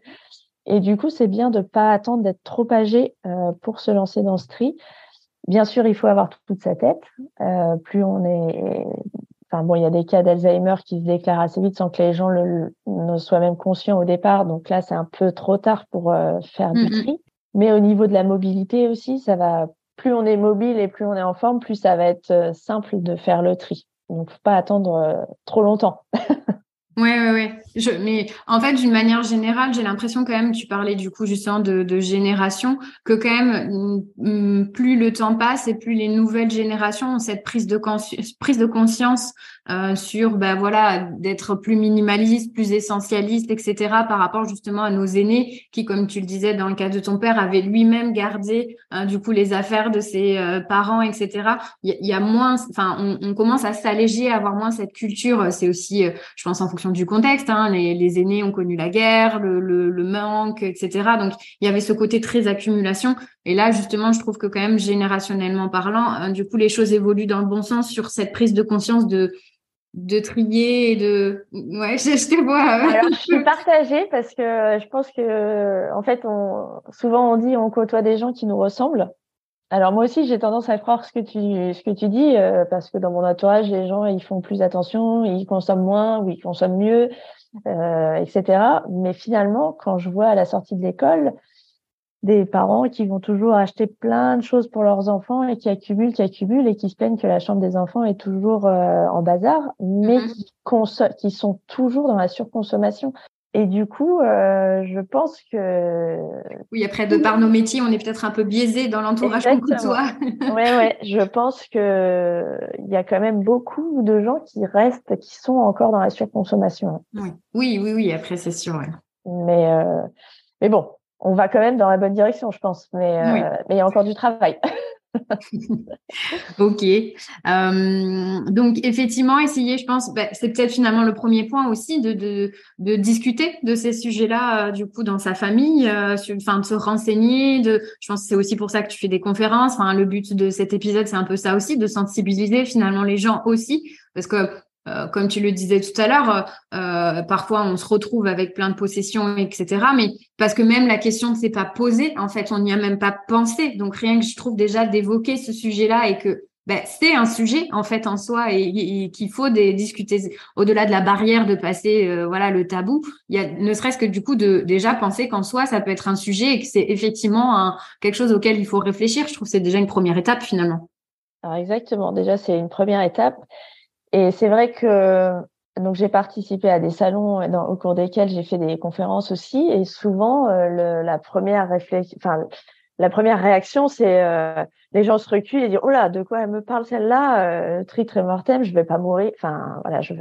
Et du coup, c'est bien de pas attendre d'être trop âgé euh, pour se lancer dans ce tri. Bien sûr, il faut avoir toute sa tête. Euh, plus on est, enfin bon, il y a des cas d'Alzheimer qui se déclarent assez vite sans que les gens le, ne soient même conscients au départ. Donc là, c'est un peu trop tard pour euh, faire du tri. Mais au niveau de la mobilité aussi, ça va. Plus on est mobile et plus on est en forme, plus ça va être simple de faire le tri. Donc, faut pas attendre trop longtemps. Ouais, ouais, ouais. Je, mais en fait, d'une manière générale, j'ai l'impression quand même, tu parlais du coup justement de, de génération, que quand même, mm, mm, plus le temps passe et plus les nouvelles générations ont cette prise de, prise de conscience euh, sur, ben voilà, d'être plus minimaliste, plus essentialiste, etc. par rapport justement à nos aînés qui, comme tu le disais dans le cas de ton père, avait lui-même gardé euh, du coup les affaires de ses euh, parents, etc. Il y, a moins, enfin, on, commence à s'alléger, à avoir moins cette culture. C'est aussi, je pense, en fonction du contexte. Hein. Les, aînés ont connu la guerre, le, manque, etc. Donc il y avait ce côté très accumulation. Et là, justement, je trouve que quand même générationnellement parlant, du coup, les choses évoluent dans le bon sens sur cette prise de conscience de de trier et de ouais je, te vois euh, alors je suis partagée parce que je pense que en fait on souvent on dit on côtoie des gens qui nous ressemblent alors moi aussi, j'ai tendance à croire ce que tu ce que tu dis euh, parce que dans mon entourage, les gens ils font plus attention, ils consomment moins ou ils consomment mieux, euh, etc. Mais finalement, quand je vois à la sortie de l'école des parents qui vont toujours acheter plein de choses pour leurs enfants et qui accumulent, qui accumulent et qui se plaignent que la chambre des enfants est toujours euh, en bazar, mais mm-hmm. qui, qui sont toujours dans la surconsommation. Et du coup, euh, je pense que. Oui, après, de par nos métiers, on est peut-être un peu biaisé dans l'entourage qu'on côtoie. oui, ouais. Je pense que il y a quand même beaucoup de gens qui restent, qui sont encore dans la surconsommation. Oui, oui, oui, oui après, c'est sûr. Mais, euh, mais bon, on va quand même dans la bonne direction, je pense. Mais, euh, mais il y a encore du travail. ok. Euh, donc effectivement, essayer, je pense, bah, c'est peut-être finalement le premier point aussi de, de, de discuter de ces sujets-là, euh, du coup, dans sa famille, euh, enfin, de se renseigner. De, je pense que c'est aussi pour ça que tu fais des conférences. Enfin, le but de cet épisode, c'est un peu ça aussi, de sensibiliser finalement les gens aussi, parce que euh, comme tu le disais tout à l'heure, euh, parfois on se retrouve avec plein de possessions, etc. Mais parce que même la question ne s'est pas posée, en fait, on n'y a même pas pensé. Donc rien que je trouve déjà d'évoquer ce sujet-là et que ben, c'est un sujet en fait en soi et, qu'il faut discuter au-delà de la barrière de passer euh, voilà le tabou. Il y a ne serait-ce que du coup de déjà penser qu'en soi ça peut être un sujet et que c'est effectivement quelque chose auquel il faut réfléchir. Je trouve que c'est déjà une première étape finalement. Alors exactement, déjà c'est une première étape. Et c'est vrai que donc j'ai participé à des salons au cours desquels j'ai fait des conférences aussi. Et souvent, euh, la première réflexion, enfin la première réaction, c'est euh, les gens se reculent et disent oh là, de quoi elle me parle celle-là euh, mortem, je vais pas mourir. Enfin voilà, je.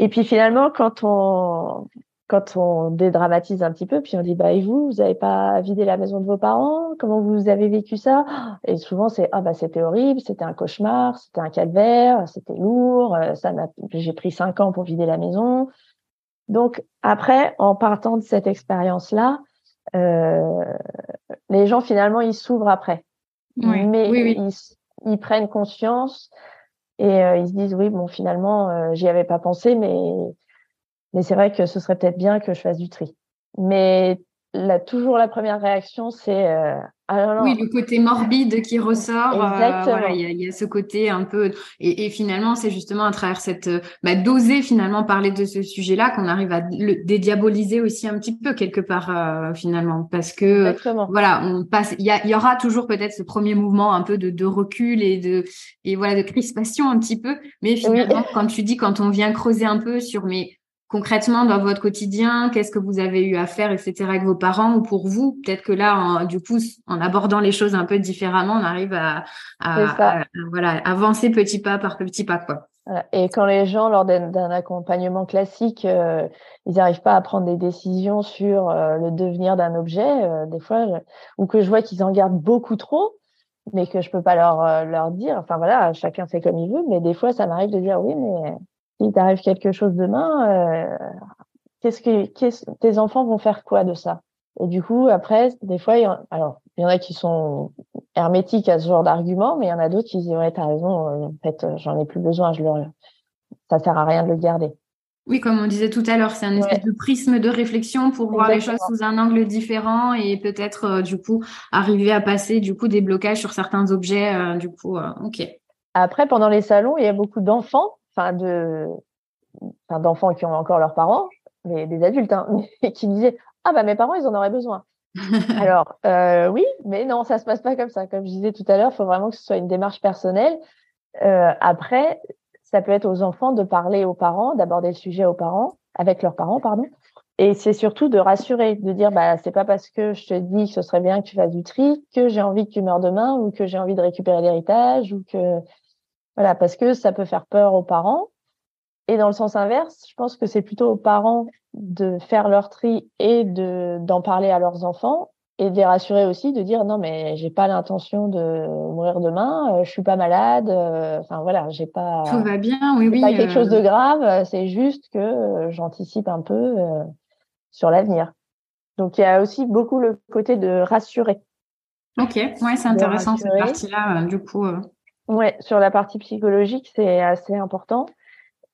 Et puis finalement, quand on quand on dédramatise un petit peu, puis on dit bah et vous, vous n'avez pas vidé la maison de vos parents? Comment vous avez vécu ça? Et souvent c'est ah bah c'était horrible, c'était un cauchemar, c'était un calvaire, c'était lourd, euh, ça m'a j'ai pris cinq ans pour vider la maison. Donc après, en partant de cette expérience là, euh, les gens finalement ils s'ouvrent après, oui, mais oui, Ils, ils, prennent conscience et euh, ils se disent oui bon finalement euh, j'y avais pas pensé mais Mais c'est vrai que ce serait peut-être bien que je fasse du tri. Mais là, toujours la première réaction, c'est euh, ah oui, le côté morbide qui ressort. Euh, voilà, il y, a ce côté un peu. Et, finalement, c'est justement à travers cette bah, d'oser finalement parler de ce sujet-là qu'on arrive à le dédiaboliser aussi un petit peu quelque part euh, finalement, parce que voilà, on passe. Il y, y, aura toujours peut-être ce premier mouvement un peu de, de, recul et de et voilà de crispation un petit peu, mais finalement, quand tu dis quand on vient creuser un peu sur mes concrètement dans votre quotidien, qu'est-ce que vous avez eu à faire, etc. avec vos parents ou pour vous? Peut-être que là, du coup, en abordant les choses un peu différemment, on arrive à, voilà, avancer petit pas par petit pas, quoi. Et quand les gens, lors d'un accompagnement classique, euh, ils n'arrivent pas à prendre des décisions sur euh, le devenir d'un objet, euh, des fois, ou que je vois qu'ils en gardent beaucoup trop, mais que je peux pas leur leur dire. Enfin voilà, chacun fait comme il veut, mais des fois, ça m'arrive de dire oui, mais s'il t'arrive quelque chose demain, euh, qu'est-ce que tes enfants vont faire quoi de ça? Et du coup, après, des fois, il y en, alors il y en a qui sont hermétiques à ce genre d'argument, mais il y en a d'autres qui disent ouais, t'as raison, euh, en fait, euh, j'en ai plus besoin, je le, ça sert à rien de le garder. Oui, comme on disait tout à l'heure, c'est un espèce de prisme de réflexion pour voir les choses sous un angle différent et peut-être du coup arriver à passer du coup des blocages sur certains objets. du coup, ok. Après, pendant les salons, il y a beaucoup d'enfants de, d'enfants qui ont encore leurs parents, mais des adultes, hein, qui disaient ah bah mes parents ils en auraient besoin. Alors euh, oui, mais non, ça se passe pas comme ça. Comme je disais tout à l'heure, il faut vraiment que ce soit une démarche personnelle. Euh, après, ça peut être aux enfants de parler aux parents, d'aborder le sujet aux parents, avec leurs parents, pardon. Et c'est surtout de rassurer, de dire bah c'est pas parce que je te dis que ce serait bien que tu fasses du tri que j'ai envie que tu meurs demain ou que j'ai envie de récupérer l'héritage ou que voilà, parce que ça peut faire peur aux parents. Et dans le sens inverse, je pense que c'est plutôt aux parents de faire leur tri et de d'en parler à leurs enfants et de les rassurer aussi, de dire non mais j'ai pas l'intention de mourir demain, euh, je suis pas malade, euh, enfin voilà, j'ai pas tout va bien, oui oui, pas quelque chose de euh. grave, c'est juste que j'anticipe un peu sur l'avenir. Donc il y a aussi beaucoup le côté de rassurer. Ok, ouais, c'est intéressant cette partie-là, du coup. Ouais, sur la partie psychologique, c'est assez important.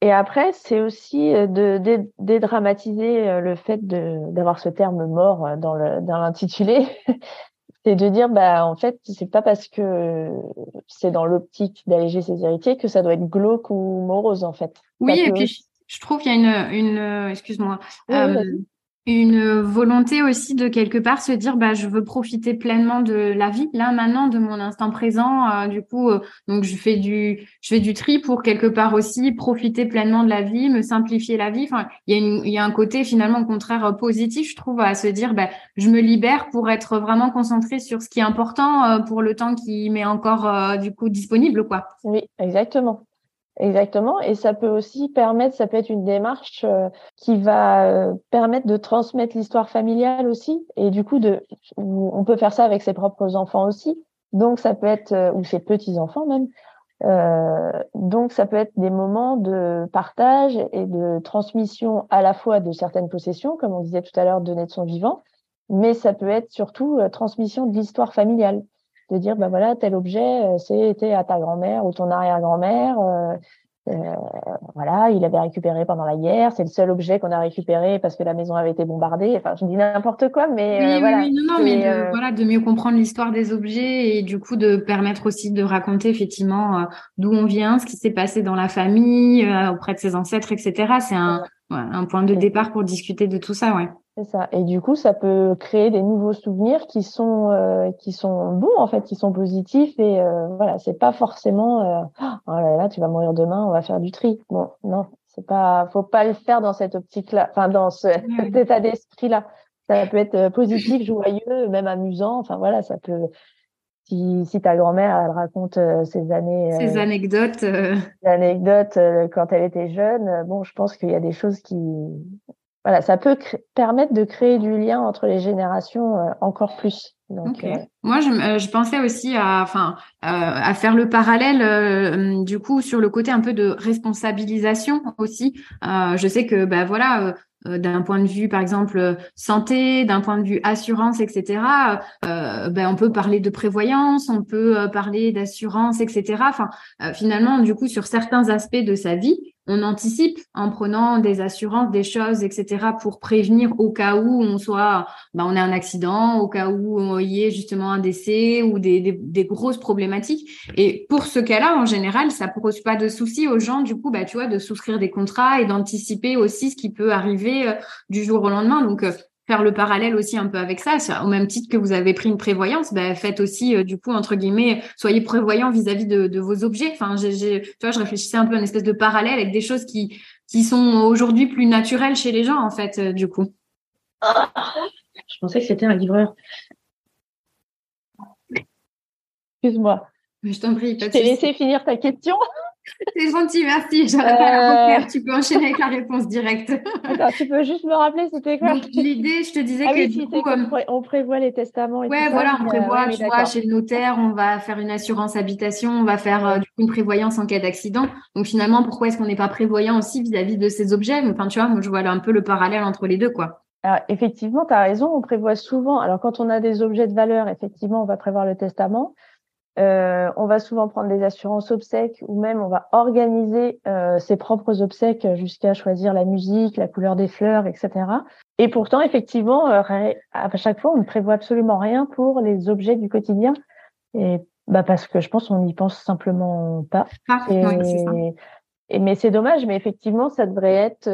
Et après, c'est aussi euh, de, dédramatiser euh, le fait d'avoir ce terme mort euh, dans l'intitulé. c'est de dire, bah, en fait, c'est pas parce que c'est dans l'optique d'alléger ses héritiers que ça doit être glauque ou morose, en fait. Oui, et puis je trouve qu'il y a une, une excuse-moi, une volonté aussi de quelque part se dire bah je veux profiter pleinement de la vie là maintenant de mon instant présent euh, du coup euh, donc je fais du je fais du tri pour quelque part aussi profiter pleinement de la vie me simplifier la vie. Enfin il y a une, il y a un côté finalement au contraire euh, positif je trouve à se dire bah je me libère pour être vraiment concentré sur ce qui est important pour le temps qui m'est encore du coup disponible quoi. Oui exactement Exactement, et ça peut aussi permettre, ça peut être une démarche euh, qui va euh, permettre de transmettre l'histoire familiale aussi, et du coup de, on peut faire ça avec ses propres enfants aussi. Donc ça peut être euh, ou ses petits enfants même. donc ça peut être des moments de partage et de transmission à la fois de certaines possessions, comme on disait tout à l'heure, donner de son vivant, mais ça peut être surtout transmission de l'histoire familiale de dire ben voilà tel objet euh, c'était à ta grand-mère ou ton arrière-grand-mère euh, euh, voilà il avait récupéré pendant la guerre c'est le seul objet qu'on a récupéré parce que la maison avait été bombardée. Enfin je dis n'importe quoi mais oui, voilà. oui, non, non mais de, voilà de mieux comprendre l'histoire des objets et du coup de permettre aussi de raconter effectivement d'où on vient ce qui s'est passé dans la famille auprès de ses ancêtres etc c'est un un point de départ pour discuter de tout ça ouais c'est ça. Et du coup, ça peut créer des nouveaux souvenirs qui sont euh, qui sont bons en fait, qui sont positifs et euh, voilà, c'est pas forcément euh, oh là là, tu vas mourir demain, on va faire du tri. Bon, non, c'est pas, faut pas le faire dans cette optique-là, enfin dans ce, cet état d'esprit-là. Ça peut être positif, joyeux, même amusant. Enfin voilà, ça peut. Si, si ta grand-mère elle raconte ses années, ses anecdotes, ses anecdotes quand elle était jeune, bon, je pense qu'il y a des choses qui voilà, ça peut permettre de créer du lien entre les générations euh, encore plus. Donc, euh, Moi, je, euh, je, pensais aussi à, enfin, à faire le parallèle du coup sur le côté un peu de responsabilisation aussi. je sais que, bah voilà d'un point de vue, par exemple, santé, d'un point de vue assurance, etc. Euh, ben, on peut parler de prévoyance, on peut parler d'assurance, etc. Enfin, finalement, du coup, sur certains aspects de sa vie, on anticipe en prenant des assurances, des choses, etc. pour prévenir au cas où on soit, bah, on a un accident, au cas où il y ait justement un décès ou des, grosses problématiques. Et pour ce cas-là, en général, ça pose pas de souci aux gens, du coup, bah, tu vois, de souscrire des contrats et d'anticiper aussi ce qui peut arriver euh, du jour au lendemain. Donc, euh, faire le parallèle aussi un peu avec ça, au même titre que vous avez pris une prévoyance, bah, faites aussi euh, du coup entre guillemets, soyez prévoyant vis-à- -vis de, de, vos objets. Enfin, j'ai, tu vois, je réfléchissais un peu à une espèce de parallèle avec des choses qui qui sont aujourd'hui plus naturelles chez les gens en fait, euh, du coup. Je pensais que c'était un livreur. Excuse-moi. Je t'en prie. Je t'ai laissé finir ta question. C'est gentil, merci. J'aurais pas la euh. Tu peux enchaîner avec la réponse directe. Attends, tu peux juste me rappeler, c'était quoi L'idée, je te disais ah que du coup, comme... on prévoit les testaments. Et ouais, voilà, on prévoit, tu vois, chez le notaire, on va faire une assurance habitation, on va faire euh, du coup une prévoyance en cas d'accident. Donc finalement, pourquoi est-ce qu'on n'est pas prévoyant aussi vis-à-vis de ces objets? Enfin, tu vois, moi, je vois là un peu le parallèle entre les deux, quoi. Alors, effectivement, tu as raison, on prévoit souvent. Alors, quand on a des objets de valeur, effectivement, on va prévoir le testament. Euh, on va souvent prendre des assurances obsèques ou même on va organiser euh, ses propres obsèques jusqu'à choisir la musique, la couleur des fleurs, etc. Et pourtant, effectivement, euh, à chaque fois, on ne prévoit absolument rien pour les objets du quotidien. Et bah parce que je pense qu'on n'y pense simplement pas. Ah, et, mais c'est dommage, mais effectivement, ça devrait être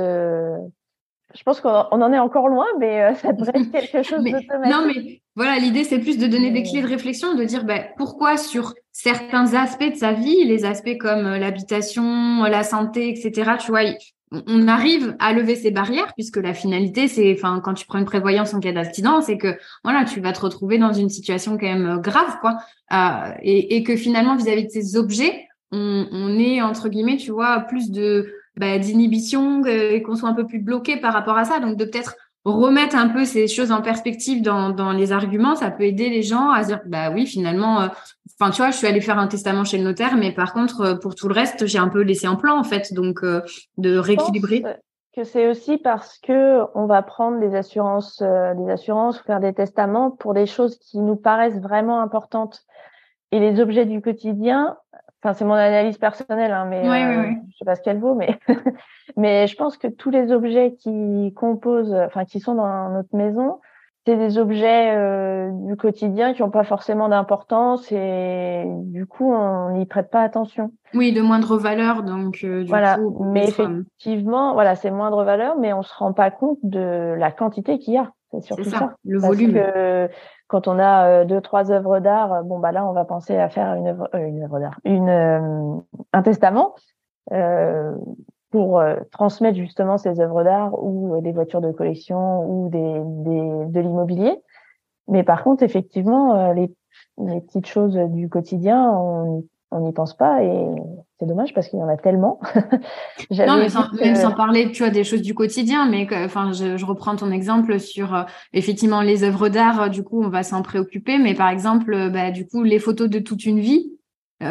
je pense qu'on en est encore loin, mais euh, ça devrait être quelque chose d'automatique. Non, mais voilà, l'idée, c'est plus de donner des clés de réflexion, de dire ben, pourquoi sur certains aspects de sa vie, les aspects comme euh, l'habitation, la santé, etc., tu vois, on arrive à lever ces barrières puisque la finalité, c'est, enfin, quand tu prends une prévoyance en cas d'accident, c'est que voilà, tu vas te retrouver dans une situation quand même euh, grave, quoi, euh, et, et, que finalement, vis-à-vis de ces objets, on, on est entre guillemets, tu vois, plus de bah, d'inhibition et qu'on soit un peu plus bloqué par rapport à ça. Donc de peut-être remettre un peu ces choses en perspective dans, dans les arguments, ça peut aider les gens à dire bah oui finalement, euh, enfin tu vois, je suis allée faire un testament chez le notaire, mais par contre euh, pour tout le reste j'ai un peu laissé en plan en fait, donc euh, de rééquilibrer. Que c'est aussi parce que on va prendre des assurances, des assurances, faire des testaments pour des choses qui nous paraissent vraiment importantes. Et les objets du quotidien, Enfin, c'est mon analyse personnelle, hein, mais euh, je sais pas ce qu'elle vaut, mais mais je pense que tous les objets qui composent, enfin qui sont dans notre maison, c'est des objets euh, du quotidien qui n'ont pas forcément d'importance et du coup on n'y prête pas attention. Oui, de moindre valeur, donc euh, du voilà. Coup, mais effectivement, voilà, c'est moindre valeur, mais on se rend pas compte de la quantité qu'il y a. C'est surtout ça, le volume. Que quand on a euh, deux trois œuvres d'art, bon bah là on va penser à faire une œuvre, euh, une œuvre d'art, une euh, un testament pour transmettre justement ces œuvres d'art ou des voitures de collection ou des, des de l'immobilier. Mais par contre effectivement les, les petites choses du quotidien, on on n'y pense pas et c'est dommage parce qu'il y en a tellement. non, mais sans, même sans parler, tu vois, des choses du quotidien, mais enfin, je, je, reprends ton exemple sur euh, effectivement les œuvres d'art. Euh, du coup, on va s'en préoccuper, mais par exemple, euh, bah, du coup, les photos de toute une vie,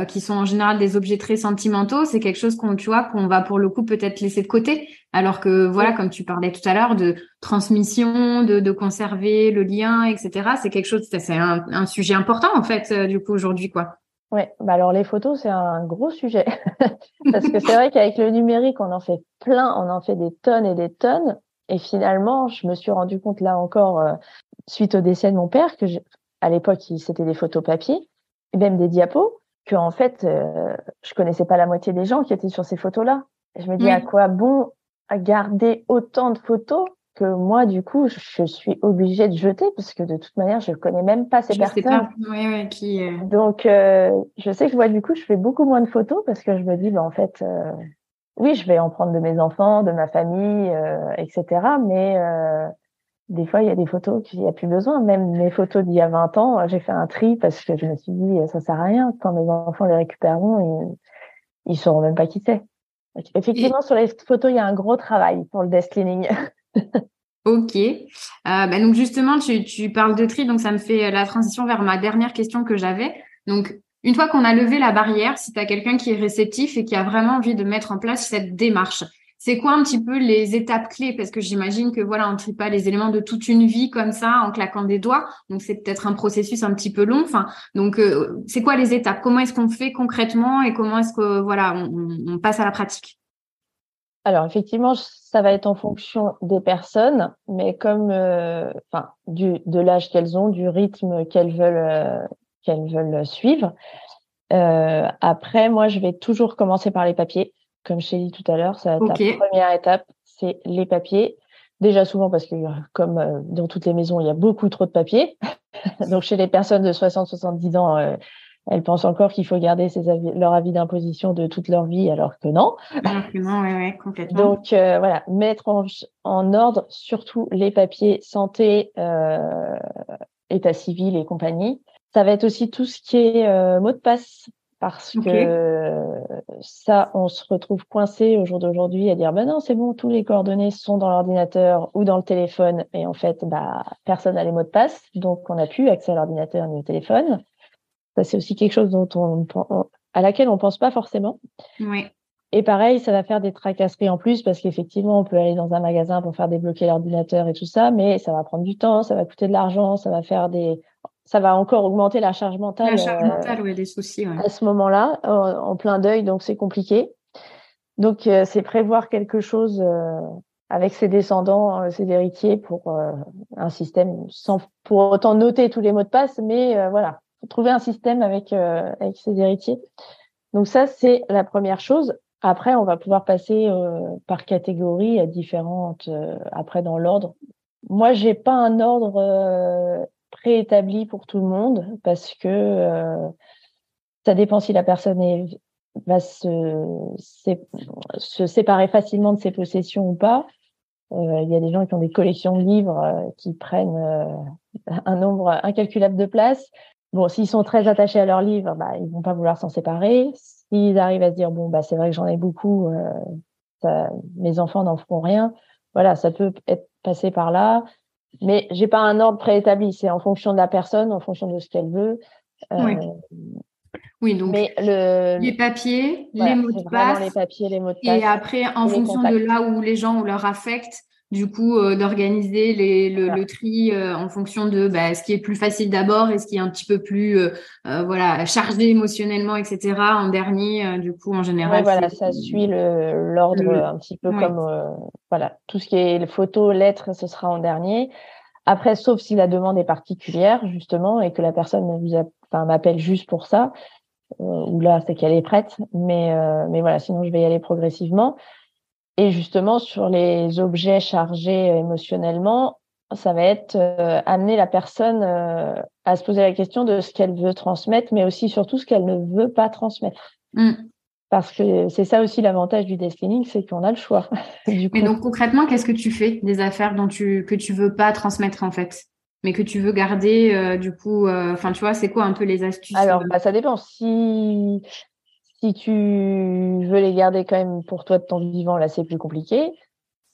qui sont en général des objets très sentimentaux, c'est quelque chose qu'on, tu vois, qu'on va pour le coup peut-être laisser de côté, alors que voilà, comme tu parlais tout à l'heure, de transmission, de, de conserver le lien, etc. C'est quelque chose, c'est un, un sujet important en fait, du coup aujourd'hui, quoi. Oui, bah alors les photos, c'est un gros sujet. Parce que c'est vrai qu'avec le numérique, on en fait plein, on en fait des tonnes et des tonnes. Et finalement, je me suis rendu compte là encore, euh, suite au décès de mon père, que à l'époque, c'était des photos papier, et même des diapos, que en fait, euh, je connaissais pas la moitié des gens qui étaient sur ces photos-là. Je me dis à quoi bon garder autant de photos que moi, du coup, je suis obligée de jeter parce que de toute manière, je connais même pas ces personnes. Sais pas. Oui, oui, qui, euh, Donc, euh, je sais que moi, du coup, je fais beaucoup moins de photos parce que je me dis, bah, en fait, euh, oui, je vais en prendre de mes enfants, de ma famille, etc. Mais des fois, il y a des photos qu'il n'y a plus besoin. Même mes photos d'il y a 20 ans, j'ai fait un tri parce que je me suis dit, ça sert à rien. Quand mes enfants les récupéreront, ils, ne sauront même pas qui c'est. Effectivement, sur les photos, il y a un gros travail pour le desk cleaning. ok. Euh, bah, donc justement, tu, parles de tri, donc ça me fait la transition vers ma dernière question que j'avais. Donc, une fois qu'on a levé la barrière, si tu as quelqu'un qui est réceptif et qui a vraiment envie de mettre en place cette démarche, c'est quoi un petit peu les étapes clés? Parce que j'imagine que voilà, on ne trie pas les éléments de toute une vie comme ça en claquant des doigts. Donc c'est peut-être un processus un petit peu long. Enfin, donc euh, c'est quoi les étapes? Comment est-ce qu'on fait concrètement et comment est-ce que voilà, on passe à la pratique? Alors effectivement, ça va être en fonction des personnes, mais comme euh, enfin du de l'âge qu'elles ont, du rythme qu'elles veulent euh, qu'elles veulent suivre. Euh, après, moi, je vais toujours commencer par les papiers, comme je t'ai dit tout à l'heure. Ça, okay. ta première étape, c'est les papiers. Déjà souvent parce que comme dans toutes les maisons, il y a beaucoup trop de papiers. Donc chez les personnes de 60-70 ans, elles pensent encore qu'il faut garder leur avis d'imposition de toute leur vie, alors que non. non, ouais, ouais, complètement. Donc euh, voilà, mettre en, ordre surtout les papiers santé, euh, état civil et compagnie. Ça va être aussi tout ce qui est euh, mot de passe, parce que ça, on se retrouve coincé au jour d'aujourd'hui à dire ben non, c'est bon, tous les coordonnées sont dans l'ordinateur ou dans le téléphone, et en fait, bah personne n'a les mots de passe, donc on n'a plus accès à l'ordinateur ni au téléphone. Ça, c'est aussi quelque chose dont on, à laquelle on pense pas forcément. Oui. Et pareil, ça va faire des tracasseries en plus parce qu'effectivement, on peut aller dans un magasin pour faire débloquer l'ordinateur et tout ça, mais ça va prendre du temps, ça va coûter de l'argent, ça va faire des, ça va encore augmenter la charge mentale. La charge mentale, oui, des soucis. Ouais. À ce moment-là, en, plein deuil, donc c'est compliqué. Donc euh, c'est prévoir quelque chose euh, avec ses descendants, euh, ses héritiers pour un système sans pour autant noter tous les mots de passe, mais voilà, trouver un système avec euh, avec ses héritiers. Donc ça c'est la première chose. Après on va pouvoir passer euh, par catégorie à différentes euh, après dans l'ordre. Moi j'ai pas un ordre préétabli pour tout le monde parce que ça dépend si la personne va se, se séparer facilement de ses possessions ou pas. Il y a des gens qui ont des collections de livres qui prennent un nombre incalculable de place. Bon, s'ils sont très attachés à leur livre, bah, ils vont pas vouloir s'en séparer. S'ils arrivent à se dire, bon, bah, c'est vrai que j'en ai beaucoup, euh, ça, mes enfants n'en feront rien. Voilà, ça peut être passé par là. Mais j'ai pas un ordre préétabli. C'est en fonction de la personne, en fonction de ce qu'elle veut. Euh, oui. oui. donc mais le, les papiers, les mots de passe, les papiers, les mots de passe, et après en fonction de là où les gens ou leur affect, du coup euh, d'organiser le, le, tri euh, en fonction de bah, ce qui est plus facile d'abord et ce qui est un petit peu plus euh, voilà chargé émotionnellement etc en dernier du coup en général voilà ça suit l'ordre un petit peu comme voilà tout ce qui est photo lettres ce sera en dernier. Après sauf si la demande est particulière justement et que la personne vous enfin m'appelle juste pour ça ou là c'est qu'elle est prête mais mais voilà sinon je vais y aller progressivement et justement, sur les objets chargés émotionnellement, ça va être euh, amener la personne euh, à se poser la question de ce qu'elle veut transmettre, mais aussi surtout ce qu'elle ne veut pas transmettre. Mm. Parce que c'est ça aussi l'avantage du desk c'est qu'on a le choix. du Mais donc concrètement, qu'est-ce que tu fais des affaires dont tu que tu veux pas transmettre en fait, mais que tu veux garder euh, du coup Enfin, tu vois, c'est quoi un peu les astuces Alors, bah, ça dépend. Si si tu veux les garder quand même pour toi de ton vivant, là, c'est plus compliqué.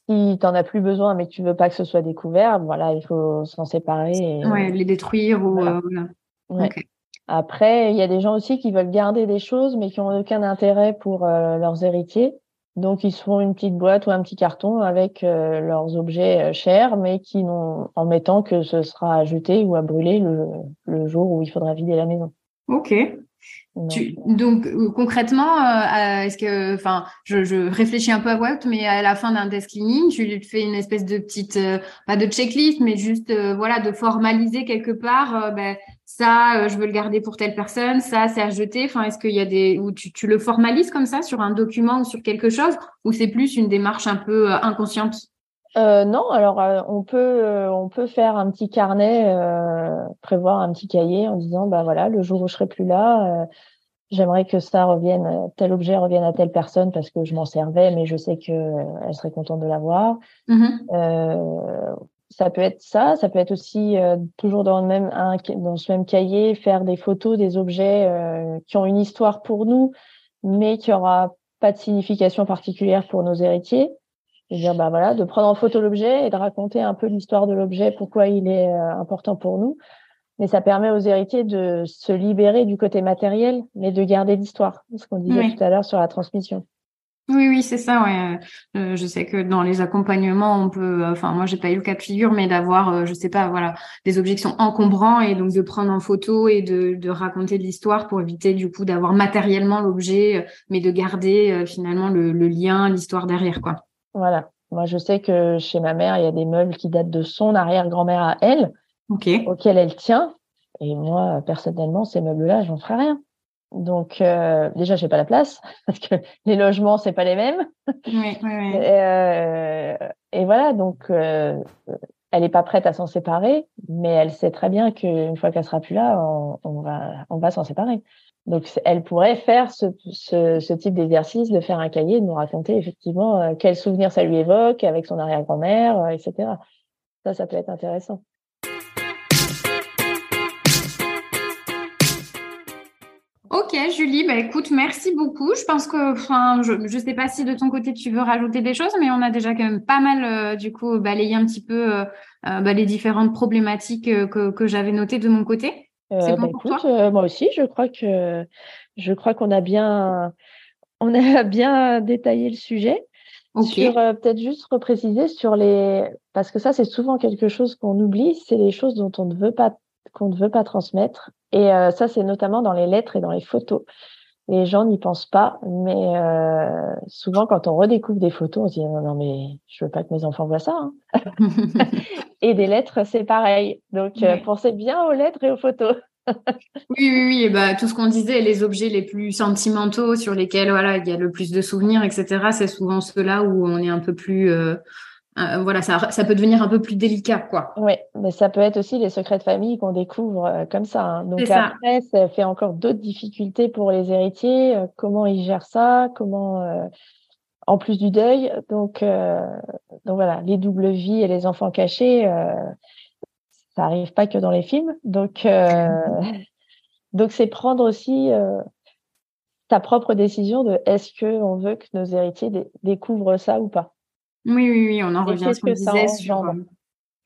Si tu n'en as plus besoin, mais que tu veux pas que ce soit découvert, voilà, il faut s'en séparer. Et... Ouais, les détruire ou. Euh, Après, il y a des gens aussi qui veulent garder des choses, mais qui ont aucun intérêt pour euh, leurs héritiers. Donc, ils se font une petite boîte ou un petit carton avec euh, leurs objets chers, mais qui n'ont, en mettant que ce sera à jeter ou à brûler le, le jour où il faudra vider la maison. Ok, donc euh, concrètement, euh, est-ce que, enfin, je, je, réfléchis un peu à what, mais à la fin d'un desk cleaning, tu lui fais une espèce de petite, euh, pas de checklist, mais juste, voilà, de formaliser quelque part. ben, ça, je veux le garder pour telle personne. Ça, c'est à jeter. Enfin, est-ce qu'il y a des où tu, tu le formalises comme ça sur un document ou sur quelque chose, ou c'est plus une démarche un peu inconsciente? Euh, non, alors on peut on peut faire un petit carnet, prévoir un petit cahier en disant bah voilà le jour où je serai plus là, j'aimerais que ça revienne, tel objet revienne à telle personne parce que je m'en servais, mais je sais que elle serait contente de l'avoir. Mmh euh, ça peut être ça, ça peut être aussi euh, toujours dans le même un, dans ce même cahier faire des photos des objets euh, qui ont une histoire pour nous, mais qui aura pas de signification particulière pour nos héritiers. Et bah voilà, de prendre en photo l'objet et de raconter un peu l'histoire de l'objet, pourquoi il est important pour nous mais ça permet aux héritiers de se libérer du côté matériel, mais de garder l'histoire, ce qu'on disait tout à l'heure sur la transmission. Oui, oui, c'est ça. Ouais. Euh, je sais que dans les accompagnements, on peut. Euh, enfin, moi, j'ai pas eu le cas de figure, mais d'avoir, euh, je sais pas, voilà, des objets qui sont encombrants et donc de prendre en photo et de, de raconter de l'histoire pour éviter du coup d'avoir matériellement l'objet, mais de garder finalement le, le lien, l'histoire derrière, quoi. Voilà. Moi, je sais que chez ma mère, il y a des meubles qui datent de son arrière-grand-mère à elle, okay. auxquels elle tient. Et moi, personnellement, ces meubles-là, j'en ferai rien. Donc euh, déjà, j'ai pas la place parce que les logements c'est pas les mêmes. Oui, oui, oui. Et, euh, et, voilà, donc euh, elle est pas prête à s'en séparer, mais elle sait très bien qu'une fois qu'elle sera plus là, on, va s'en séparer. Donc elle pourrait faire ce, ce, ce type d'exercice, de faire un cahier, de nous raconter effectivement euh, quels souvenirs ça lui évoque avec son arrière-grand-mère, euh, etc. Ça, ça peut être intéressant. Ok, Julie, bah écoute, merci beaucoup. Je pense que, enfin, je ne sais pas si de ton côté tu veux rajouter des choses, mais on a déjà quand même pas mal, euh, du coup, balayé un petit peu euh, euh, bah, les différentes problématiques que, que j'avais notées de mon côté. C'est bon bah, pour toi? Moi aussi, je crois que je crois qu'on a bien, on a bien détaillé le sujet. Sur peut-être juste repréciser sur les, parce que ça c'est souvent quelque chose qu'on oublie, c'est les choses dont on ne veut pas qu'on ne veut pas transmettre. Et euh, ça, c'est notamment dans les lettres et dans les photos. Les gens n'y pensent pas, mais euh, souvent quand on redécouvre des photos, on se dit non, non mais je veux pas que mes enfants voient ça. Hein. et des lettres, c'est pareil. Donc euh, pensez bien aux lettres et aux photos. oui, oui, oui. bah, tout ce qu'on disait, les objets les plus sentimentaux sur lesquels voilà il y a le plus de souvenirs, etc. C'est souvent ceux-là où on est un peu plus euh, voilà, ça, ça, peut devenir un peu plus délicat, quoi. Oui, mais ça peut être aussi les secrets de famille qu'on découvre euh, comme ça. Hein. Donc après, ça. fait encore d'autres difficultés pour les héritiers. Euh, comment ils gèrent ça Comment, en plus du deuil, donc, donc voilà, les doubles vies et les enfants cachés, ça arrive pas que dans les films. Donc, donc c'est prendre aussi ta propre décision de est-ce que on veut que nos héritiers découvrent ça ou pas. Oui, oui, oui, on en revient à ce qu'on disait sur.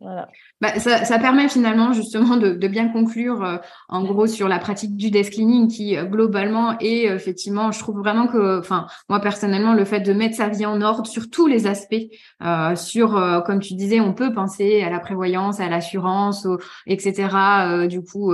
Euh, voilà. Bah, ça, permet finalement justement de, bien conclure euh, en gros sur la pratique du desk cleaning qui euh, globalement est effectivement, je trouve vraiment que, enfin moi personnellement, le fait de mettre sa vie en ordre sur tous les aspects, euh, sur comme tu disais, on peut penser à la prévoyance, à l'assurance, etc. du coup,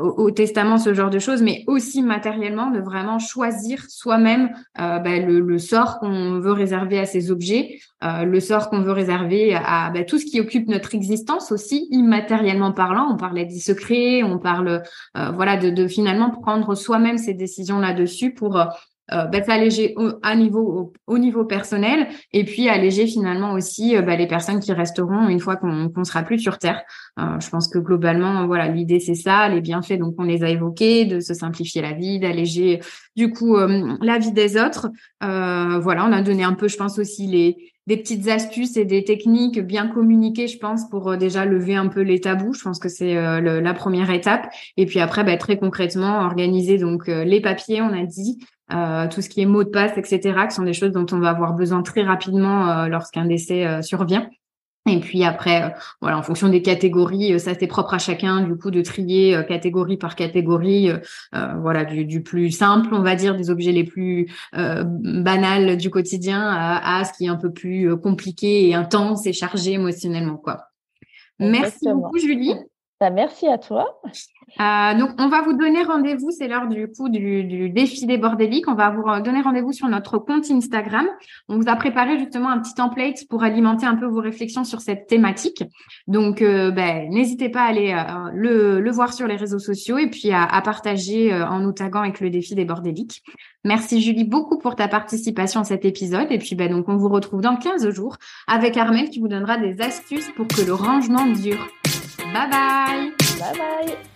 au, testament, ce genre de choses, mais aussi matériellement de vraiment choisir soi-même bah, le, le, sort qu'on veut réserver à ces objets, le sort qu'on veut réserver à bah, tout ce qui occupe notre existence aussi immatériellement parlant. On parlait des secrets, on parle euh, voilà de, finalement prendre soi-même ces décisions là-dessus pour euh, euh bah, s'alléger au, à niveau, au, niveau personnel et puis alléger finalement aussi euh, bah, les personnes qui resteront une fois qu'on sera plus sur Terre. Je pense que globalement, voilà, l'idée c'est ça, les bienfaits, donc on les a évoqués, de se simplifier la vie, d'alléger du coup la vie des autres. voilà, on a donné un peu, je pense aussi les des petites astuces et des techniques bien communiquées, je pense, pour euh, déjà lever un peu les tabous. Je pense que c'est euh, la première étape. Et puis après, bah, très concrètement, organiser donc euh, les papiers, on a dit, tout ce qui est mot de passe, etc., qui sont des choses dont on va avoir besoin très rapidement lorsqu'un décès survient. Et puis après, euh, voilà, en fonction des catégories, euh, ça c'est propre à chacun, du coup, de trier euh, catégorie par catégorie, voilà, du, plus simple, on va dire, des objets les plus banals du quotidien à, ce qui est un peu plus compliqué et intense et chargé émotionnellement, quoi. Merci beaucoup, Julie. Bah, merci à toi. Euh, donc, on va vous donner rendez-vous. C'est l'heure du coup du, du, défi des bordéliques. On va vous donner rendez-vous sur notre compte Instagram. On vous a préparé justement un petit template pour alimenter un peu vos réflexions sur cette thématique. Donc, euh, ben, n'hésitez pas à aller euh, le, le, voir sur les réseaux sociaux et puis à, à partager en nous taguant avec le défi des bordéliques. Merci Julie beaucoup pour ta participation à cet épisode. Et puis, ben, donc, on vous retrouve dans 15 jours avec Armel qui vous donnera des astuces pour que le rangement dure. Bye bye Bye bye